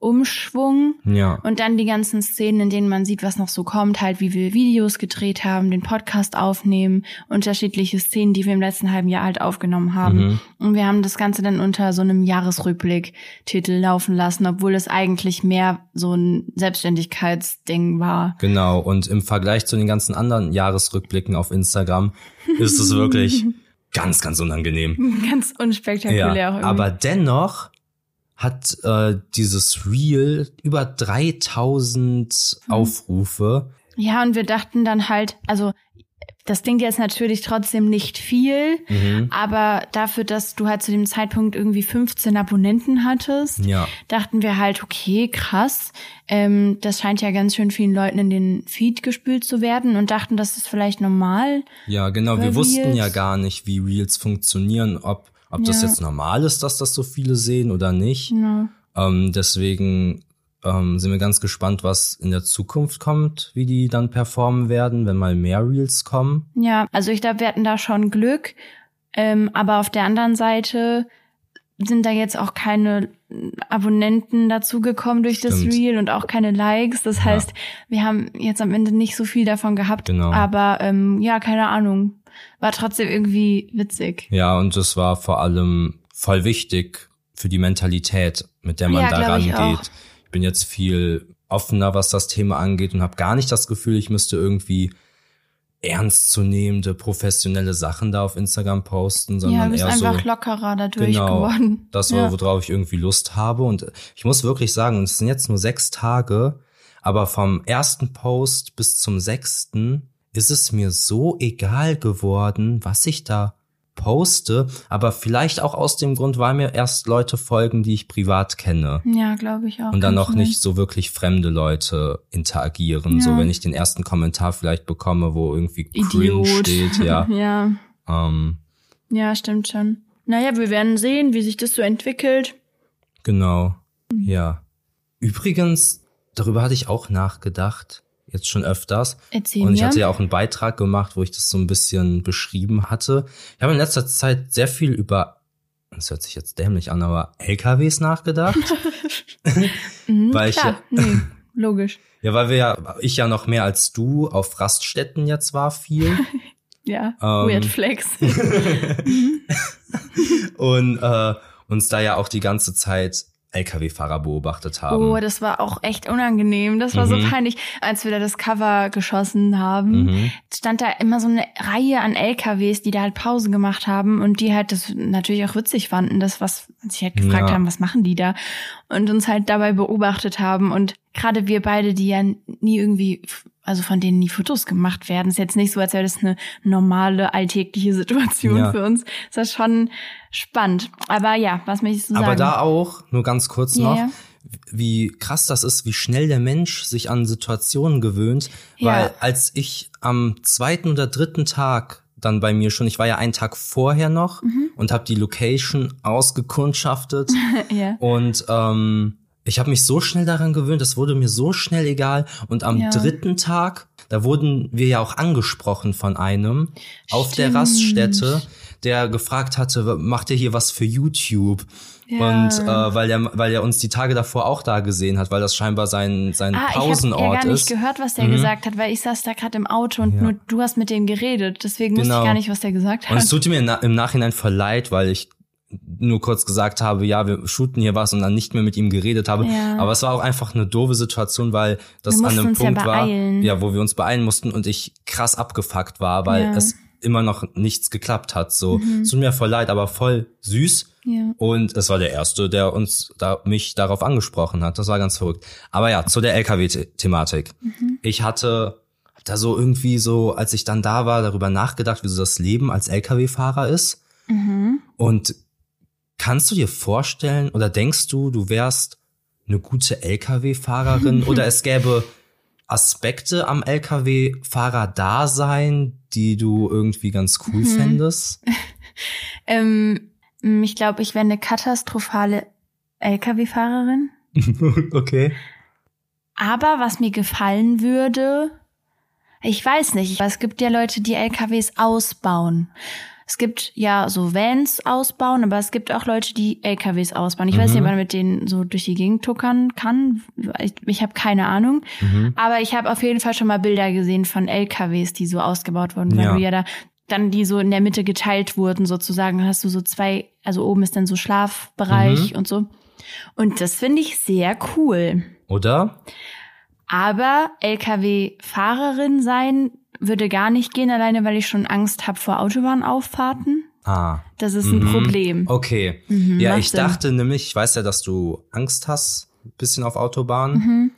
Umschwung Ja. und dann die ganzen Szenen, in denen man sieht, was noch so kommt, halt wie wir Videos gedreht haben, den Podcast aufnehmen, unterschiedliche Szenen, die wir im letzten halben Jahr halt aufgenommen haben. Mhm. Und wir haben das Ganze dann unter so einem Jahresrückblick-Titel laufen lassen, obwohl es eigentlich mehr so ein Selbstständigkeitsding war. Genau. Und im Vergleich zu den ganzen anderen Jahresrückblicken auf Instagram ist es wirklich ganz, ganz unangenehm. Ganz unspektakulär Ja, aber dennoch hat äh, dieses Reel über 3000 Mhm. Aufrufe. Ja, und wir dachten dann halt, also das klingt jetzt natürlich trotzdem nicht viel, Mhm. aber dafür, dass du halt zu dem Zeitpunkt irgendwie 15 Abonnenten hattest, Ja. dachten wir halt, okay, krass, ähm, das scheint ja ganz schön vielen Leuten in den Feed gespült zu werden und dachten, das ist vielleicht normal. Ja, genau. Wir wussten ja Reels. gar nicht, wie Reels funktionieren, ob, ob das Ja. jetzt normal ist, dass das so viele sehen oder nicht. Ja. Ähm, deswegen ähm, sind wir ganz gespannt, was in der Zukunft kommt, wie die dann performen werden, wenn mal mehr Reels kommen. Ja, also ich glaube, wir hatten da schon Glück. Ähm, aber auf der anderen Seite sind da jetzt auch keine Abonnenten dazugekommen durch das Stimmt. Reel und auch keine Likes. Das heißt, wir haben jetzt am Ende nicht so viel davon gehabt. Genau. Aber ähm, ja, keine Ahnung. War trotzdem irgendwie witzig. Ja, und das war vor allem voll wichtig für die Mentalität, mit der man Ja, da ich rangeht. auch. Ich bin jetzt viel offener, was das Thema angeht und habe gar nicht das Gefühl, ich müsste irgendwie ernstzunehmende, professionelle Sachen da auf Instagram posten, Ja, sondern bist eher so einfach lockerer dadurch genau, geworden. das, ja. worauf ich irgendwie Lust habe. Und ich muss wirklich sagen, es sind jetzt nur sechs Tage, aber vom ersten Post bis zum sechsten ist es mir so egal geworden, was ich da poste, aber vielleicht auch aus dem Grund, weil mir erst Leute folgen, die ich privat kenne. Ja, glaube ich auch. Und dann noch nicht so wirklich fremde Leute interagieren. Ja. So, wenn ich den ersten Kommentar vielleicht bekomme, wo irgendwie cringe Idiot. steht, ja. ja. ähm, Ja, stimmt schon. Naja, wir werden sehen, wie sich das so entwickelt. Genau. Mhm. Ja. Übrigens, darüber hatte ich auch nachgedacht, jetzt schon öfters. Erzähl Und ich hatte ja auch einen Beitrag gemacht, wo ich das so ein bisschen beschrieben hatte. Ich habe in letzter Zeit sehr viel über, das hört sich jetzt dämlich an, aber LKWs nachgedacht. Mhm, weil ich klar. nee, logisch. ja, weil wir ja, ich ja noch mehr als du auf Raststätten jetzt war viel. Ja, Ähm. Weird Flex. und äh, uns da ja auch die ganze Zeit LKW-Fahrer beobachtet haben. Oh, das war auch echt unangenehm. Das war so Mhm. peinlich. Als wir da das Cover geschossen haben, Mhm. stand da immer so eine Reihe an LKWs, die da halt Pause gemacht haben und die halt das natürlich auch witzig fanden, das was sich halt gefragt Ja. haben, was machen die da und uns halt dabei beobachtet haben und gerade wir beide, die ja nie irgendwie also von denen nie Fotos gemacht werden. Ist jetzt nicht so, als wäre das eine normale alltägliche Situation Ja. für uns. Ist das schon spannend. Aber ja, was möchtest du sagen? Aber da auch, nur ganz kurz Ja, noch, wie krass das ist, wie schnell der Mensch sich an Situationen gewöhnt. Ja. Weil als ich am zweiten oder dritten Tag dann bei mir schon, ich war ja einen Tag vorher noch Mhm. und habe die Location ausgekundschaftet ja. und ähm, ich habe mich so schnell daran gewöhnt, das wurde mir so schnell egal. Und am Ja. dritten Tag, da wurden wir ja auch angesprochen von einem auf der Stimmt. Raststätte, der gefragt hatte, macht ihr hier was für YouTube? Ja. Und äh, weil er weil er uns die Tage davor auch da gesehen hat, weil das scheinbar sein sein Ah, ich habe Pausenort ja gar nicht ist. gehört, was der Mhm. gesagt hat, weil ich saß da gerade im Auto und Ja. nur du hast mit dem geredet. Deswegen wusste Genau. ich gar nicht, was der gesagt Und es hat. tut mir im Nachhinein voll leid, weil ich nur kurz gesagt habe, ja, wir shooten hier was und dann nicht mehr mit ihm geredet habe. Ja. Aber es war auch einfach eine doofe Situation, weil das an einem uns ja Punkt war, ja, wo wir uns beeilen mussten und ich krass abgefuckt war, weil Ja. es immer noch nichts geklappt hat. So, Mhm. es tut mir voll leid, aber voll süß. Ja. Und es war der erste, der uns da mich darauf angesprochen hat. Das war ganz verrückt. Aber ja, zu der LKW-Thematik. Mhm. Ich hatte da so irgendwie so, als ich dann da war, darüber nachgedacht, wie so das Leben als LKW-Fahrer ist. Mhm. Und kannst du dir vorstellen oder denkst du, du wärst eine gute LKW-Fahrerin oder es gäbe Aspekte am LKW-Fahrer-Dasein, die du irgendwie ganz cool Mhm. fändest? Ähm, ich glaube, ich wäre eine katastrophale LKW-Fahrerin. okay. Aber was mir gefallen würde, ich weiß nicht, es gibt ja Leute, die LKWs ausbauen. Es gibt ja so Vans ausbauen, aber es gibt auch Leute, die LKWs ausbauen. Ich weiß nicht, Mhm. ob man mit denen so durch die Gegend tuckern kann. Ich, ich habe keine Ahnung. Mhm. Aber ich habe auf jeden Fall schon mal Bilder gesehen von LKWs, die so ausgebaut wurden, weil Ja. du ja da dann die so in der Mitte geteilt wurden sozusagen. Dann hast du so zwei, also oben ist dann so Schlafbereich Mhm. und so. Und das finde ich sehr cool. Oder? Aber LKW-Fahrerin sein würde gar nicht gehen, alleine weil ich schon Angst habe vor Autobahnauffahrten. Ah. Das ist ein Mhm. Problem. Okay. Mhm, ja, ich Sinn. dachte nämlich, ich weiß ja, dass du Angst hast, ein bisschen auf Autobahnen. Mhm.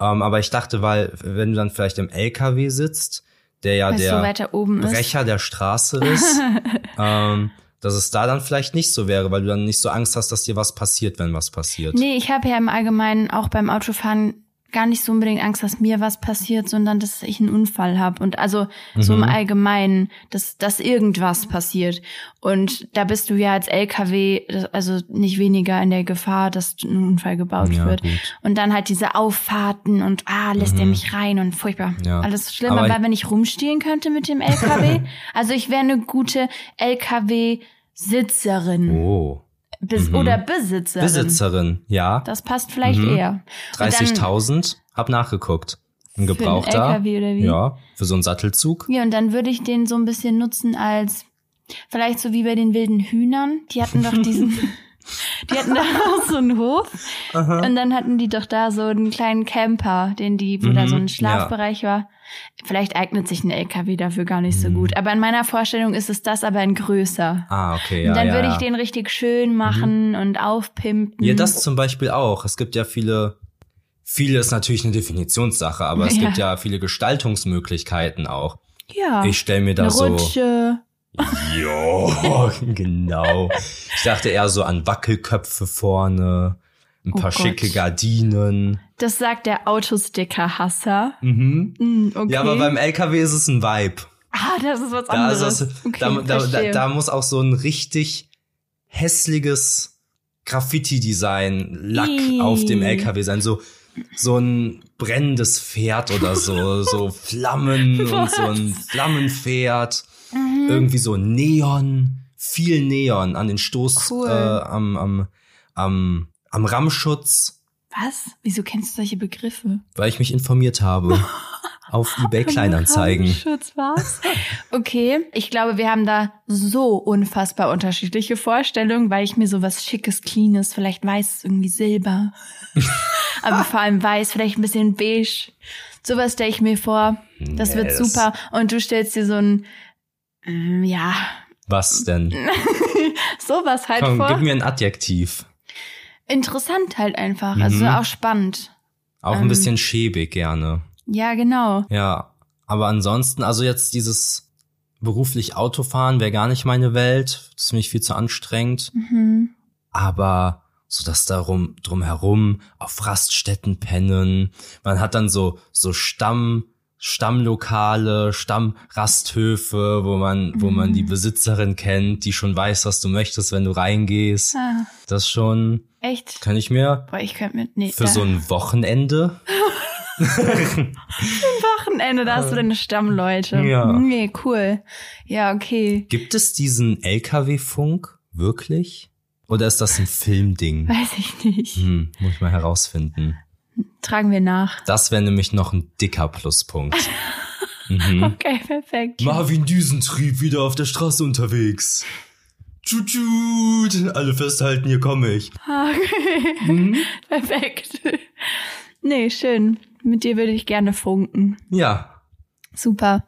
Ähm, aber ich dachte, weil, wenn du dann vielleicht im LKW sitzt, der ja Weil es der so oben ist. Brecher der Straße ist, ähm, dass es da dann vielleicht nicht so wäre, weil du dann nicht so Angst hast, dass dir was passiert, wenn was passiert. Nee, ich habe ja im Allgemeinen auch beim Autofahren gar nicht so unbedingt Angst, dass mir was passiert, sondern dass ich einen Unfall habe. Und also so Mhm. im Allgemeinen, dass, dass irgendwas passiert. Und da bist du ja als LKW, also nicht weniger in der Gefahr, dass ein Unfall gebaut Ja, wird. gut. Und dann halt diese Auffahrten und ah, lässt er mich rein und furchtbar. Mhm. Ja. Alles schlimmer, Aber- weil wenn ich rumstehen könnte mit dem LKW. also ich wäre eine gute LKW-Sitzerin. Oh. Bis, Mhm. Oder Besitzerin. Besitzerin, ja. Das passt vielleicht Mhm. eher. Und dann- 30.000, hab nachgeguckt. Ein Für einen Gebrauchter. LKW oder wie? Ja, für so einen Sattelzug. Ja, und dann würde ich den so ein bisschen nutzen als, vielleicht so wie bei den wilden Hühnern. Die hatten doch diesen, die hatten da auch so einen Hof. Und dann hatten die doch da so einen kleinen Camper, den die, wo da so Mhm, ein Schlafbereich war. Vielleicht eignet sich ein LKW dafür gar nicht Mhm. so gut. Aber in meiner Vorstellung ist es das aber in größer. Ah, okay, ja, und dann ja, würde ich ja. Mhm. den richtig schön machen und aufpimpen. Ja, das zum Beispiel auch. Es gibt ja viele, viele ist natürlich eine Definitionssache, aber es Ja. gibt ja viele Gestaltungsmöglichkeiten auch. ja. Ich stelle mir da eine so. Rutsche. Jo, genau. Ich dachte eher so an Wackelköpfe vorne, ein Oh paar Gott. schicke Gardinen. Das sagt der Autosticker-Hasser. Mhm. Hm, okay. Ja, aber beim LKW ist es ein Vibe. Ah, das ist was Da, anderes. also, es- okay, da, da, da, da muss auch so ein richtig hässliches Graffiti-Design, Lack Ih. auf dem LKW sein. So, so ein brennendes Pferd oder so, so Flammen und so ein Flammenpferd. Mhm. Irgendwie so Neon, viel Neon an den Stoß, Cool. äh, am, am, am, am Rammschutz, Was? Wieso kennst du solche Begriffe? weil ich mich informiert habe. auf eBay Kleinanzeigen. Schutz was? Okay, ich glaube, wir haben da so unfassbar unterschiedliche Vorstellungen, weil ich mir so was Schickes, Cleanes, vielleicht weiß, irgendwie Silber. Aber vor allem weiß, vielleicht ein bisschen beige. Sowas stelle ich mir vor. Das Nee, wird super. Und du stellst dir so ein, ähm, ja, Was denn? sowas halt Komm, vor. gib mir ein Adjektiv. Interessant halt einfach. Also Mhm. auch spannend. Auch ein Ähm. bisschen schäbig gerne. Ja, genau. Ja, aber ansonsten, also jetzt dieses beruflich Autofahren wäre gar nicht meine Welt. Mich viel zu anstrengend. Mhm. Aber so das darum drumherum auf Raststätten pennen. Man hat dann so so Stamm Stammlokale, Stammrasthöfe, wo man wo man Mhm. die Besitzerin kennt, die schon weiß, was du möchtest, wenn du reingehst. Ah, Das schon echt? kann ich mir Boah, ich könnte mit, nee, für da- so ein Wochenende Wochenende, da hast du deine Stammleute. Ja. Nee, cool. Ja, okay. Gibt es diesen LKW-Funk wirklich? Oder ist das ein Filmding? Weiß ich nicht. Hm, muss ich mal herausfinden. Tragen wir nach. Das wäre nämlich noch ein dicker Pluspunkt. Mhm. Okay, perfekt. Marvin Düsentrieb wieder auf der Straße unterwegs. Tschut. Alle festhalten, hier komme ich. Okay. Mhm. Perfekt. Nee, schön. Mit dir würde ich gerne funken. Ja, Super.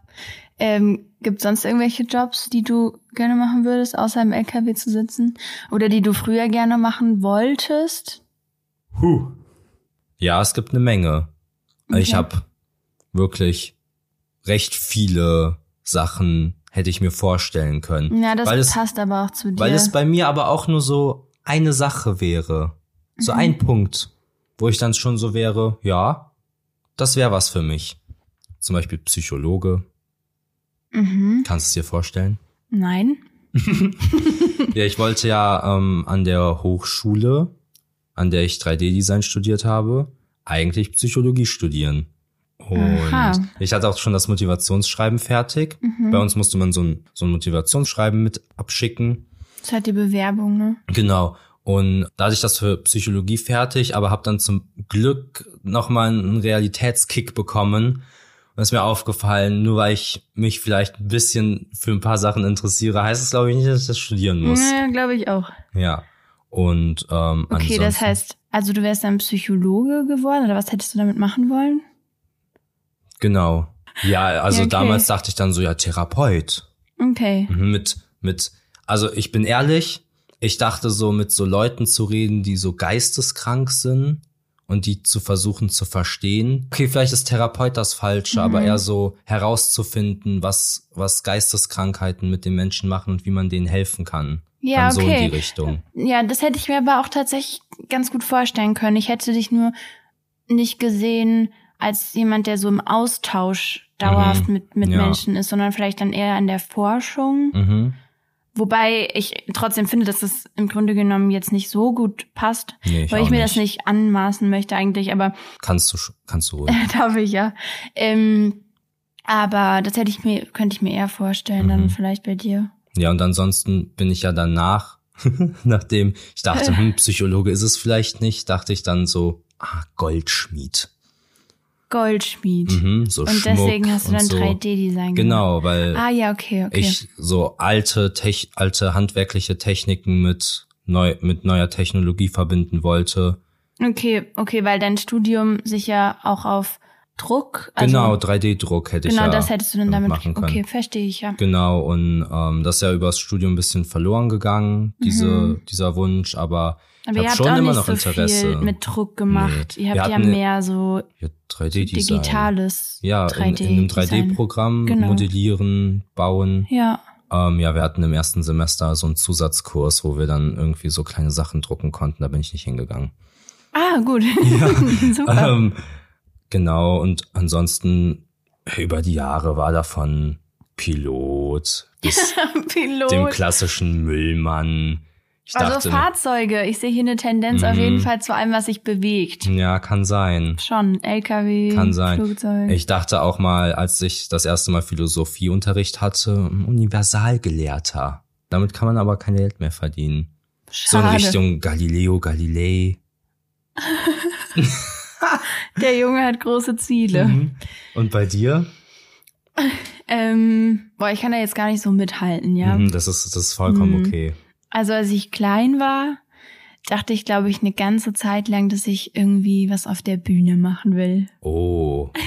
Ähm, gibt sonst irgendwelche Jobs, die du gerne machen würdest, außer im LKW zu sitzen? Oder die du früher gerne machen wolltest? Huh. Ja, es gibt eine Menge. Ich Okay. habe wirklich recht viele Sachen hätte ich mir vorstellen können. Ja, das weil es, passt aber auch zu dir. weil es bei mir aber auch nur so eine Sache wäre. So Mhm. ein Punkt, wo ich dann schon so wäre, ja, das wäre was für mich. Zum Beispiel Psychologe. mhm. Kannst du es dir vorstellen? Nein. Ja, ich wollte ja ähm, an der Hochschule, an der ich 3D-Design studiert habe, eigentlich Psychologie studieren. Und Aha. ich hatte auch schon das Motivationsschreiben fertig. Mhm. Bei uns musste man so ein, so ein Motivationsschreiben mit abschicken. Das ist halt die Bewerbung, ne? Genau. Und da hatte ich das für Psychologie fertig, aber habe dann zum Glück nochmal einen Realitätskick bekommen. Und es ist mir aufgefallen, nur weil ich mich vielleicht ein bisschen für ein paar Sachen interessiere, heißt es, glaube ich, nicht, dass ich das studieren muss. Ja, glaube ich auch. Ja. Und ähm, Okay, das heißt, also du wärst dann Psychologe geworden oder was hättest du damit machen wollen? Genau. Ja, also Ja, okay. damals dachte ich dann so, ja, Therapeut. Okay. Mhm, Mit, mit, also ich bin ehrlich, ich dachte so, mit so Leuten zu reden, die so geisteskrank sind und die zu versuchen zu verstehen. Okay, vielleicht ist Therapeut das Falsche, Mhm. aber eher so herauszufinden, was, was Geisteskrankheiten mit den Menschen machen und wie man denen helfen kann. Ja, Dann so in okay. die Richtung. Ja, das hätte ich mir aber auch tatsächlich ganz gut vorstellen können. Ich hätte dich nur nicht gesehen als jemand, der so im Austausch dauerhaft Mhm. mit, mit Ja. Menschen ist, sondern vielleicht dann eher in der Forschung. Mhm. Wobei ich trotzdem finde, dass das im Grunde genommen jetzt nicht so gut passt, Nee, weil auch ich mir das nicht anmaßen möchte eigentlich, aber Kannst du, kannst du ruhig. darf ich ja. Ähm, aber das hätte ich mir, könnte ich mir eher vorstellen, Mhm. dann vielleicht bei dir. Ja, und ansonsten bin ich ja danach, nachdem ich dachte, hm, Psychologe ist es vielleicht nicht, dachte ich dann so, ah, Goldschmied. Goldschmied. Mhm, so Und Schmuck deswegen hast du dann so. 3D-Design gemacht. Genau, weil Ah ja, okay, okay. ich so alte, Tech, alte handwerkliche Techniken mit, neu, mit neuer Technologie verbinden wollte. Okay, okay, weil dein Studium sich ja auch auf Druck. Also, genau, 3D-Druck hätte ich Genau, ja das hättest du dann damit. machen können. Okay, verstehe ich ja. Genau, und ähm, das ist ja übers Studium ein bisschen verloren gegangen, diese, dieser Wunsch, aber, Mhm. Aber ich habe schon auch immer nicht noch so Interesse. viel mit Druck gemacht. Nee. Ihr habt ja mehr so ja, 3D-Design. digitales Ja, in, 3D. in einem Design. 3D-Programm Genau. modellieren, bauen. Ja. Ähm, ja, wir hatten im ersten Semester so einen Zusatzkurs, wo wir dann irgendwie so kleine Sachen drucken konnten. Da bin ich nicht hingegangen. Ah, gut. Super. Ähm, genau, und ansonsten über die Jahre war davon Pilot bis Pilot. dem klassischen Müllmann. Ich also dachte, Fahrzeuge. Ich sehe hier eine Tendenz auf Mhm. jeden Fall zu allem, was sich bewegt. ja, kann sein. Schon. LKW, Kann sein. Flugzeug. Ich dachte auch mal, als ich das erste Mal Philosophieunterricht hatte, Universalgelehrter. Damit kann man aber kein Geld mehr verdienen. So in Schade. Richtung Galileo Galilei. Der Junge hat große Ziele. Mhm. Und bei dir? Ähm, boah, ich kann da jetzt gar nicht so mithalten, ja. Mhm, das ist, das ist vollkommen Mhm. okay. Also als ich klein war, dachte ich, glaube ich, eine ganze Zeit lang, dass ich irgendwie was auf der Bühne machen will. Oh.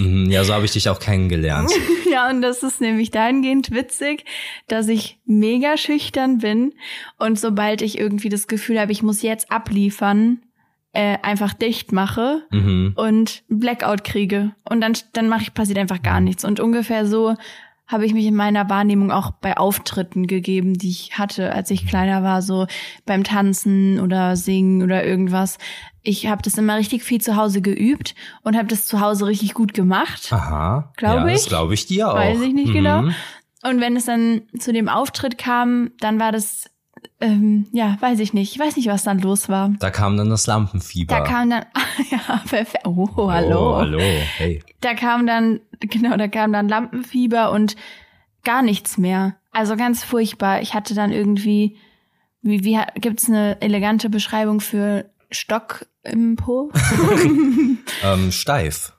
Mhm, ja, so habe ich dich auch kennengelernt. Ja, und das ist nämlich dahingehend witzig, dass ich mega schüchtern bin und sobald ich irgendwie das Gefühl habe, ich muss jetzt abliefern, äh, einfach dicht mache Mhm. und Blackout kriege. Und dann, dann mache ich, passiert einfach gar nichts. Und ungefähr so habe ich mich in meiner Wahrnehmung auch bei Auftritten gegeben, die ich hatte, als ich kleiner war, so beim Tanzen oder Singen oder irgendwas. Ich habe das immer richtig viel zu Hause geübt und habe das zu Hause richtig gut gemacht. Aha. Glaub ja, Das ich. glaube ich dir auch. Weiß ich nicht mhm. genau. Und wenn es dann zu dem Auftritt kam, dann war das, ähm, ja, weiß ich nicht. Ich weiß nicht, was dann los war. Da kam dann das Lampenfieber. Da kam dann, ja, perfekt. Oh, hallo. Oh, hallo. Hey. Da kam dann, genau, da kam dann Lampenfieber und gar nichts mehr. Also ganz furchtbar. Ich hatte dann irgendwie, wie, wie gibt's eine elegante Beschreibung für Stock im Po? Ähm, steif.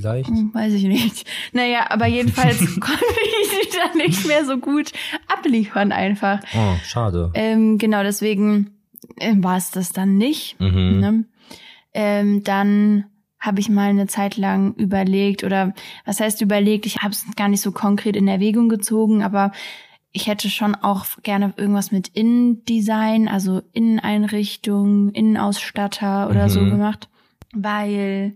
Vielleicht? Hm, Weiß ich nicht. Naja, aber jedenfalls konnte ich sie dann nicht mehr so gut abliefern einfach. Oh, schade. Ähm, genau, deswegen äh, war es das dann nicht. Mhm. Ne? Ähm, dann habe ich mal eine Zeit lang überlegt oder was heißt überlegt? Ich habe es gar nicht so konkret in Erwägung gezogen, aber ich hätte schon auch gerne irgendwas mit Innendesign, also Inneneinrichtung, Innenausstatter oder so Mhm. gemacht, weil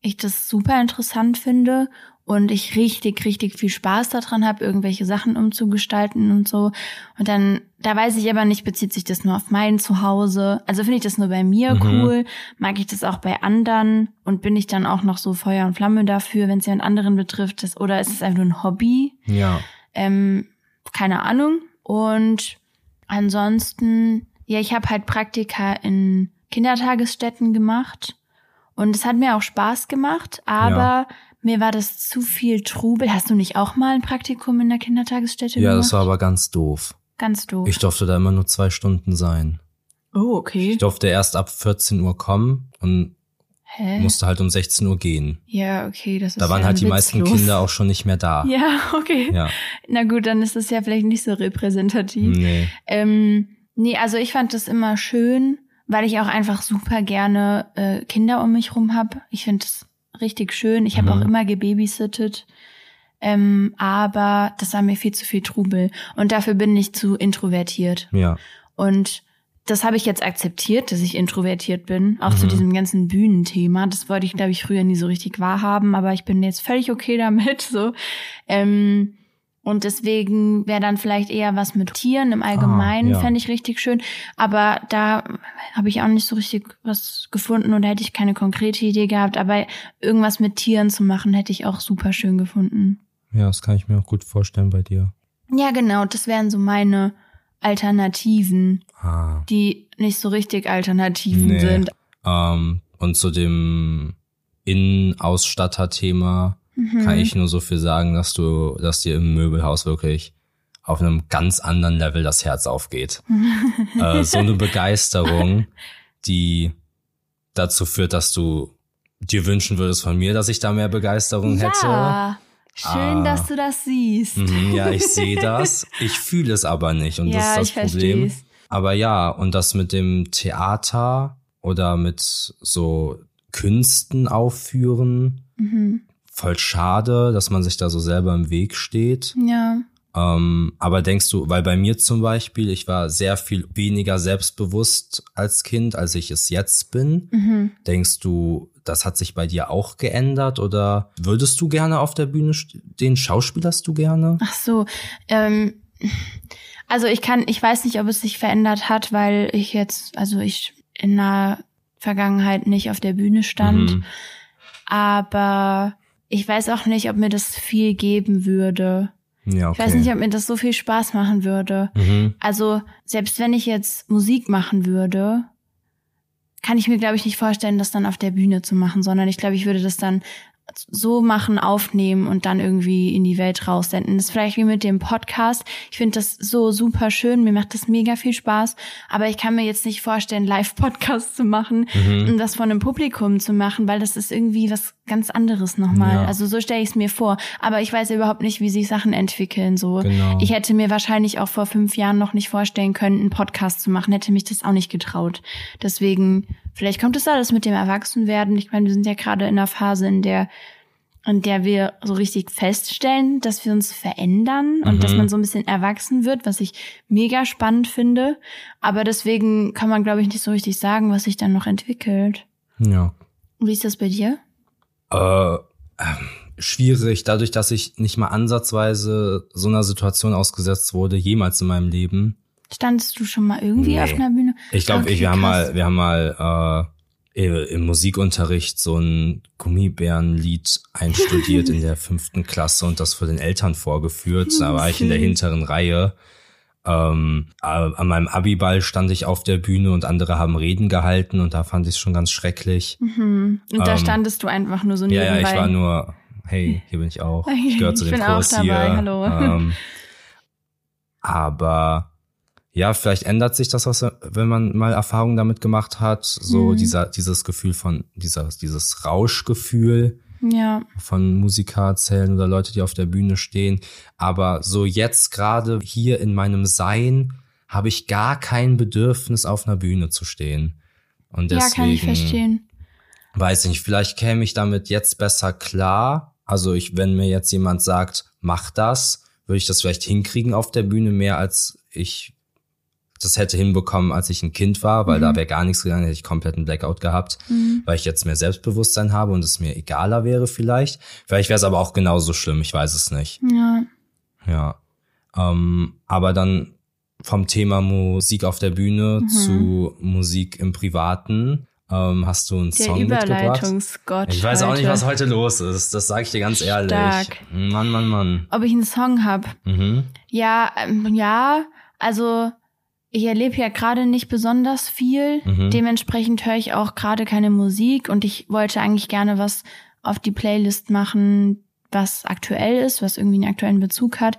ich das super interessant finde und ich richtig, richtig viel Spaß daran habe, irgendwelche Sachen umzugestalten und so. Und dann, da weiß ich aber nicht, bezieht sich das nur auf mein Zuhause? Also finde ich das nur bei mir Mhm. cool? Mag ich das auch bei anderen? Und bin ich dann auch noch so Feuer und Flamme dafür, wenn es jemand anderen betrifft? Das, oder ist es einfach nur ein Hobby? Ja. Ähm, keine Ahnung. Und ansonsten, ja, ich habe halt Praktika in Kindertagesstätten gemacht. Und es hat mir auch Spaß gemacht, aber mir war das zu viel Trubel. Hast du nicht auch mal ein Praktikum in der Kindertagesstätte Ja, gemacht? das war aber ganz doof. ganz doof. Ich durfte da immer nur zwei Stunden sein. oh, okay. Ich durfte erst ab 14 Uhr kommen und Hä? musste halt um 16 Uhr gehen. ja, okay, das ist Da waren ja halt die meisten. Kinder auch schon nicht mehr da. Ja, okay. Ja. Na gut, dann ist das ja vielleicht nicht so repräsentativ. Nee. Ähm, nee, also ich fand das immer schön, weil ich auch einfach super gerne äh, Kinder um mich rum hab. Ich finde das richtig schön. Ich habe Mhm. auch immer gebabysittet. Ähm, aber das war mir viel zu viel Trubel. Und dafür bin ich zu introvertiert. Ja. Und das habe ich jetzt akzeptiert, dass ich introvertiert bin, auch mhm. zu diesem ganzen Bühnenthema. Das wollte ich, glaube ich, früher nie so richtig wahrhaben, aber ich bin jetzt völlig okay damit. So. Ähm, und deswegen wäre dann vielleicht eher was mit Tieren im Allgemeinen, ah, ja. fände ich richtig schön. Aber da habe ich auch nicht so richtig was gefunden oder hätte ich keine konkrete Idee gehabt. Aber irgendwas mit Tieren zu machen, hätte ich auch super schön gefunden. Ja, das kann ich mir auch gut vorstellen bei dir. Ja, genau. Das wären so meine Alternativen, ah. die nicht so richtig Alternativen nee. sind. Ähm, und zu dem Innenausstatter-Thema mhm. kann ich nur so viel sagen, dass du, dass dir im Möbelhaus wirklich auf einem ganz anderen Level das Herz aufgeht. äh, so eine Begeisterung, die dazu führt, dass du dir wünschen würdest von mir, dass ich da mehr Begeisterung ja. hätte. Schön, ah. dass du das siehst. Mhm, ja, ich sehe das. Ich fühle es aber nicht und ja, das ist das Problem. Versteh's. Aber ja, und das mit dem Theater oder mit so Künsten aufführen, mhm. Voll schade, dass man sich da so selber im Weg steht. Ja. Ähm, aber denkst du, weil bei mir zum Beispiel, ich war sehr viel weniger selbstbewusst als Kind, als ich es jetzt bin. Mhm. Denkst du, das hat sich bei dir auch geändert oder würdest du gerne auf der Bühne stehen? Schauspielerst du gerne? Ach so, ähm, also ich kann, ich weiß nicht, ob es sich verändert hat, weil ich jetzt, also ich in der Vergangenheit nicht auf der Bühne stand, mhm. aber ich weiß auch nicht, ob mir das viel geben würde. Ja, okay. Ich weiß nicht, ob mir das so viel Spaß machen würde. Mhm. Also selbst wenn ich jetzt Musik machen würde, kann ich mir, glaube ich, nicht vorstellen, das dann auf der Bühne zu machen, sondern ich glaube, ich würde das dann so machen, aufnehmen und dann irgendwie in die Welt raussenden. Das ist vielleicht wie mit dem Podcast. Ich finde das so super schön. Mir macht das mega viel Spaß. Aber ich kann mir jetzt nicht vorstellen, Live-Podcast zu machen mhm. und das von einem Publikum zu machen, weil das ist irgendwie was ganz anderes nochmal. Ja. Also so stelle ich es mir vor. Aber ich weiß überhaupt nicht, wie sich Sachen entwickeln. So, genau. ich hätte mir wahrscheinlich auch vor fünf Jahren noch nicht vorstellen können, einen Podcast zu machen. Hätte mich das auch nicht getraut. Deswegen Vielleicht kommt es alles mit dem Erwachsenwerden. Ich meine, wir sind ja gerade in einer Phase, in der in der wir so richtig feststellen, dass wir uns verändern und mhm. dass man so ein bisschen erwachsen wird, was ich mega spannend finde. Aber deswegen kann man, glaube ich, nicht so richtig sagen, was sich dann noch entwickelt. Ja. Wie ist das bei dir? Äh, ähm, schwierig, dadurch, dass ich nicht mal ansatzweise so einer Situation ausgesetzt wurde, jemals in meinem Leben. Standest du schon mal irgendwie nee. auf einer Bühne? Ich glaube, okay, wir haben mal, wir haben mal äh, im Musikunterricht so ein Gummibärenlied einstudiert in der fünften Klasse und das vor den Eltern vorgeführt. Da war ich in der hinteren Reihe. Ähm, an meinem Abiball stand ich auf der Bühne und andere haben Reden gehalten und da fand ich es schon ganz schrecklich. Mhm. Und ähm, da standest du einfach nur so nebenbei. Ja, ja, ich war nur, hey, hier bin ich auch. Ich gehöre zu dem Kurs hier. Hallo. Ähm, aber ja, vielleicht ändert sich das, was, wenn man mal Erfahrungen damit gemacht hat. So mhm. dieser, dieses Gefühl von, dieser, dieses Rauschgefühl ja. von Musiker erzählen oder Leute, die auf der Bühne stehen. Aber so jetzt gerade hier in meinem Sein habe ich gar kein Bedürfnis, auf einer Bühne zu stehen. Und deswegen, ja, kann ich verstehen. Weiß nicht, vielleicht käme ich damit jetzt besser klar. Also ich, wenn mir jetzt jemand sagt, mach das, würde ich das vielleicht hinkriegen auf der Bühne mehr als ich das hätte hinbekommen, als ich ein Kind war, weil mhm. da wäre gar nichts gegangen, hätte ich komplett einen Blackout gehabt, mhm. weil ich jetzt mehr Selbstbewusstsein habe und es mir egaler wäre vielleicht. Vielleicht wäre es aber auch genauso schlimm, ich weiß es nicht. Ja. Ja. Ähm, aber dann vom Thema Musik auf der Bühne mhm. zu Musik im Privaten. Ähm, hast du einen der Song mitgebracht? Ich weiß auch nicht, was heute los ist. Das sage ich dir ganz ehrlich. Stark. Mann, Mann, Mann. Ob ich einen Song hab? Mhm. Ja, ähm, ja. Also ich erlebe ja gerade nicht besonders viel. Mhm. Dementsprechend höre ich auch gerade keine Musik und ich wollte eigentlich gerne was auf die Playlist machen, was aktuell ist, was irgendwie einen aktuellen Bezug hat.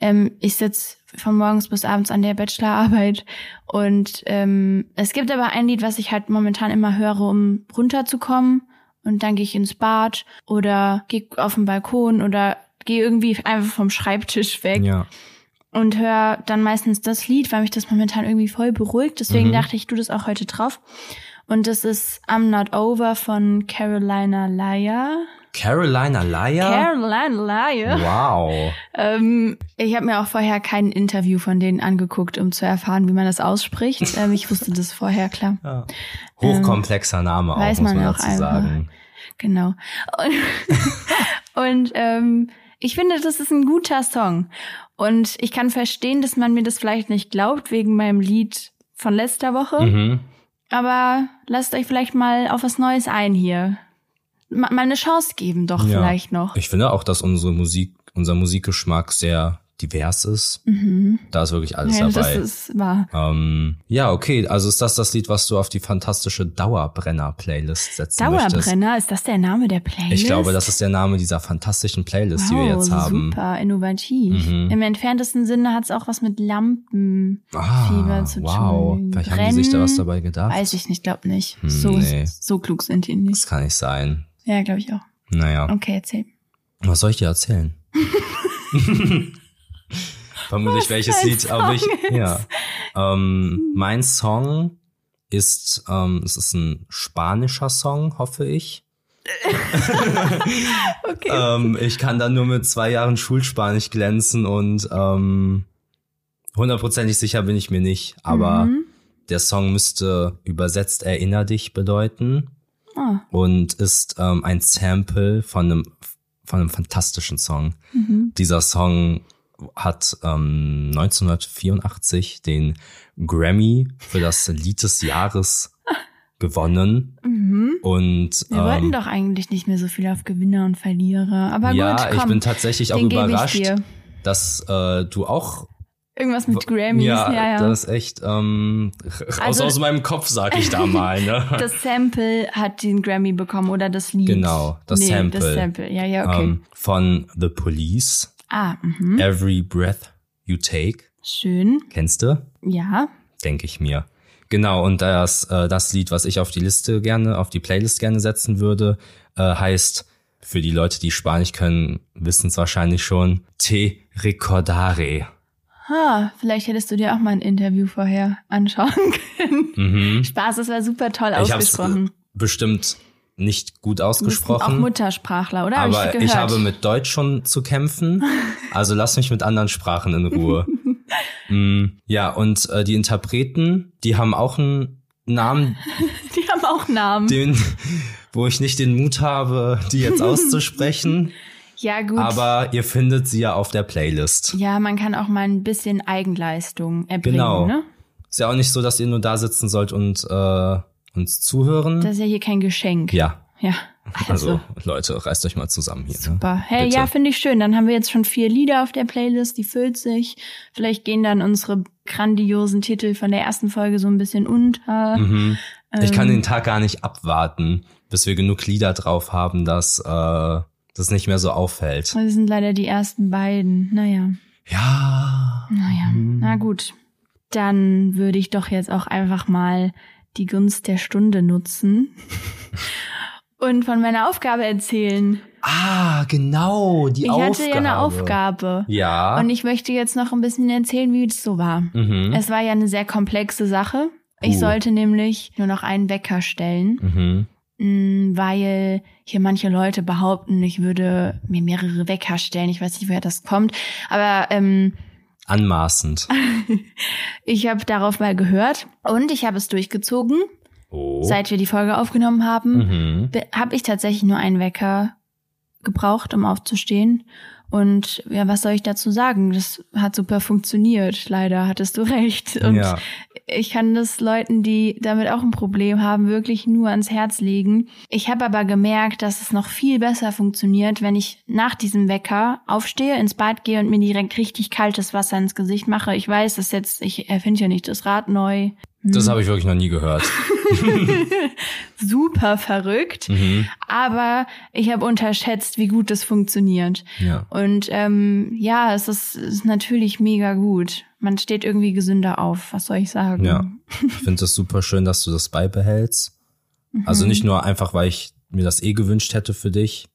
Ähm, ich sitze von morgens bis abends an der Bachelorarbeit und ähm, es gibt aber ein Lied, was ich halt momentan immer höre, um runterzukommen und dann gehe ich ins Bad oder gehe auf den Balkon oder gehe irgendwie einfach vom Schreibtisch weg. Ja und höre dann meistens das Lied, weil mich das momentan irgendwie voll beruhigt. Deswegen mhm. dachte ich, tu das auch heute drauf. Und das ist I'm Not Over von Carolina Laya. Carolina Laya? Carolina Lya. wow. Ähm, ich habe mir auch vorher kein Interview von denen angeguckt, um zu erfahren, wie man das ausspricht. ähm, ich wusste das vorher, klar. Ja. Hochkomplexer Name auch, weiß muss man man auch dazu einfach. sagen. Genau. Und, und ähm, ich finde, das ist ein guter Song. Und ich kann verstehen, dass man mir das vielleicht nicht glaubt, wegen meinem Lied von letzter Woche. Mhm. Aber lasst euch vielleicht mal auf was Neues ein hier. Ma- Mal eine Chance geben doch Ja. vielleicht noch. Ich finde auch, dass unsere Musik, unser Musikgeschmack sehr divers ist. Da ist wirklich alles Mhm. ja, das dabei. ist wahr. ähm, ja, okay. Also ist das das Lied, was du auf die fantastische Dauerbrenner-Playlist setzen möchtest? Dauerbrenner, ist das der Name der Playlist? Ich glaube, das ist der Name dieser fantastischen Playlist, die wir wow, jetzt haben. super innovativ. Mhm. Im entferntesten Sinne hat es auch was mit Lampenfieber Ah, zu wow. tun. Vielleicht haben die sich da was dabei gedacht. Weiß ich nicht, glaub nicht. Hm, so, nee. so klug sind die Das nicht. kann nicht sein. Ja, glaube ich auch. Naja. Okay, erzähl. Was soll ich dir erzählen? Vermutlich welches Lied, aber ich, ja. Ähm, mein Song ist, ähm, es ist ein spanischer Song, hoffe ich. Okay. Ähm, ich kann da nur mit zwei Jahren Schulspanisch glänzen und ähm, hundertprozentig sicher bin ich mir nicht, aber Mhm. der Song müsste übersetzt Erinner dich bedeuten Ah, und ist ähm, ein Sample von einem, von einem fantastischen Song. mhm. Dieser Song hat ähm, 1984 den Grammy für das Lied des Jahres gewonnen Mhm. und Wir wollten ähm, doch eigentlich nicht mehr so viel auf Gewinner und Verlierer. Aber ja, gut, komm. ich bin tatsächlich auch überrascht, dass äh, du auch Irgendwas mit Grammys, ja, ja, ja. das ist echt ähm, raus Also- aus meinem Kopf, sag ich da mal. Ne? Das Sample hat den Grammy bekommen oder das Lied. Genau, das nee, Sample. Das Sample, ja, ja, okay. ähm, von The Police, ah, mhm. Every Breath You Take. Schön. Kennst du? Ja. denke ich mir. Genau, und das, äh, das Lied, was ich auf die Liste gerne, auf die Playlist gerne setzen würde, äh, heißt, für die Leute, die Spanisch können, wissen es wahrscheinlich schon, Te Recordare. Ha, vielleicht hättest du dir auch mal ein Interview vorher anschauen können. Mhm. Spaß, das war super toll Ich es ausgesprochen. bestimmt nicht gut bist auch ausgesprochen, Muttersprachler, oder? Hab aber ich, ich, gehört. habe mit Deutsch schon zu kämpfen, also lass mich mit anderen Sprachen in Ruhe. mm, ja, und äh, die Interpreten, die haben auch einen Namen, Die haben auch Namen. den, wo ich nicht den Mut habe, die jetzt auszusprechen. ja, gut. Aber ihr findet sie ja auf der Playlist. ja, man kann auch mal ein bisschen Eigenleistung erbringen, Genau. ne? Ist ja auch nicht so, dass ihr nur da sitzen sollt und äh, uns zuhören. Das ist ja hier kein Geschenk. ja, Ja. also Leute, reißt euch mal zusammen hier. Ne? Super. Hey, Bitte. ja, finde ich schön. Dann haben wir jetzt schon vier Lieder auf der Playlist, die füllt sich. Vielleicht gehen dann unsere grandiosen Titel von der ersten Folge so ein bisschen unter. Mhm. Ich kann Ähm. den Tag gar nicht abwarten, bis wir genug Lieder drauf haben, dass äh, das nicht mehr so auffällt. Das sind leider die ersten beiden. Naja, Ja. naja. Na gut. Dann würde ich doch jetzt auch einfach mal die Gunst der Stunde nutzen und von meiner Aufgabe erzählen. Ah, genau, die Ich Aufgabe. hatte ja eine Aufgabe. Ja. Und ich möchte jetzt noch ein bisschen erzählen, wie es so war. mhm. Es war ja eine sehr komplexe Sache. Ich Uh. sollte nämlich nur noch einen Wecker stellen, Mhm. mh, weil hier manche Leute behaupten, ich würde mir mehrere Wecker stellen. Ich weiß nicht, woher das kommt. Aber ähm, Anmaßend. ich habe darauf mal gehört und ich habe es durchgezogen. Oh. Seit wir die Folge aufgenommen haben, mhm. habe ich tatsächlich nur einen Wecker gebraucht, um aufzustehen. Und ja, was soll ich dazu sagen? Das hat super funktioniert. Leider hattest du recht. Und ja. ich kann das Leuten, die damit auch ein Problem haben, wirklich nur ans Herz legen. Ich habe aber gemerkt, dass es noch viel besser funktioniert, wenn ich nach diesem Wecker aufstehe, ins Bad gehe und mir direkt richtig kaltes Wasser ins Gesicht mache. Ich weiß, dass jetzt, ich erfinde ja nicht das Rad neu. Das habe ich wirklich noch nie gehört. Super verrückt. Mhm. Aber ich habe unterschätzt, wie gut das funktioniert. Ja. Und ähm, ja, es ist, ist natürlich mega gut. Man steht irgendwie gesünder auf, was soll ich sagen? Ja. Ich finde es super schön, dass du das beibehältst. Also Mhm. nicht nur einfach, weil ich mir das eh gewünscht hätte für dich.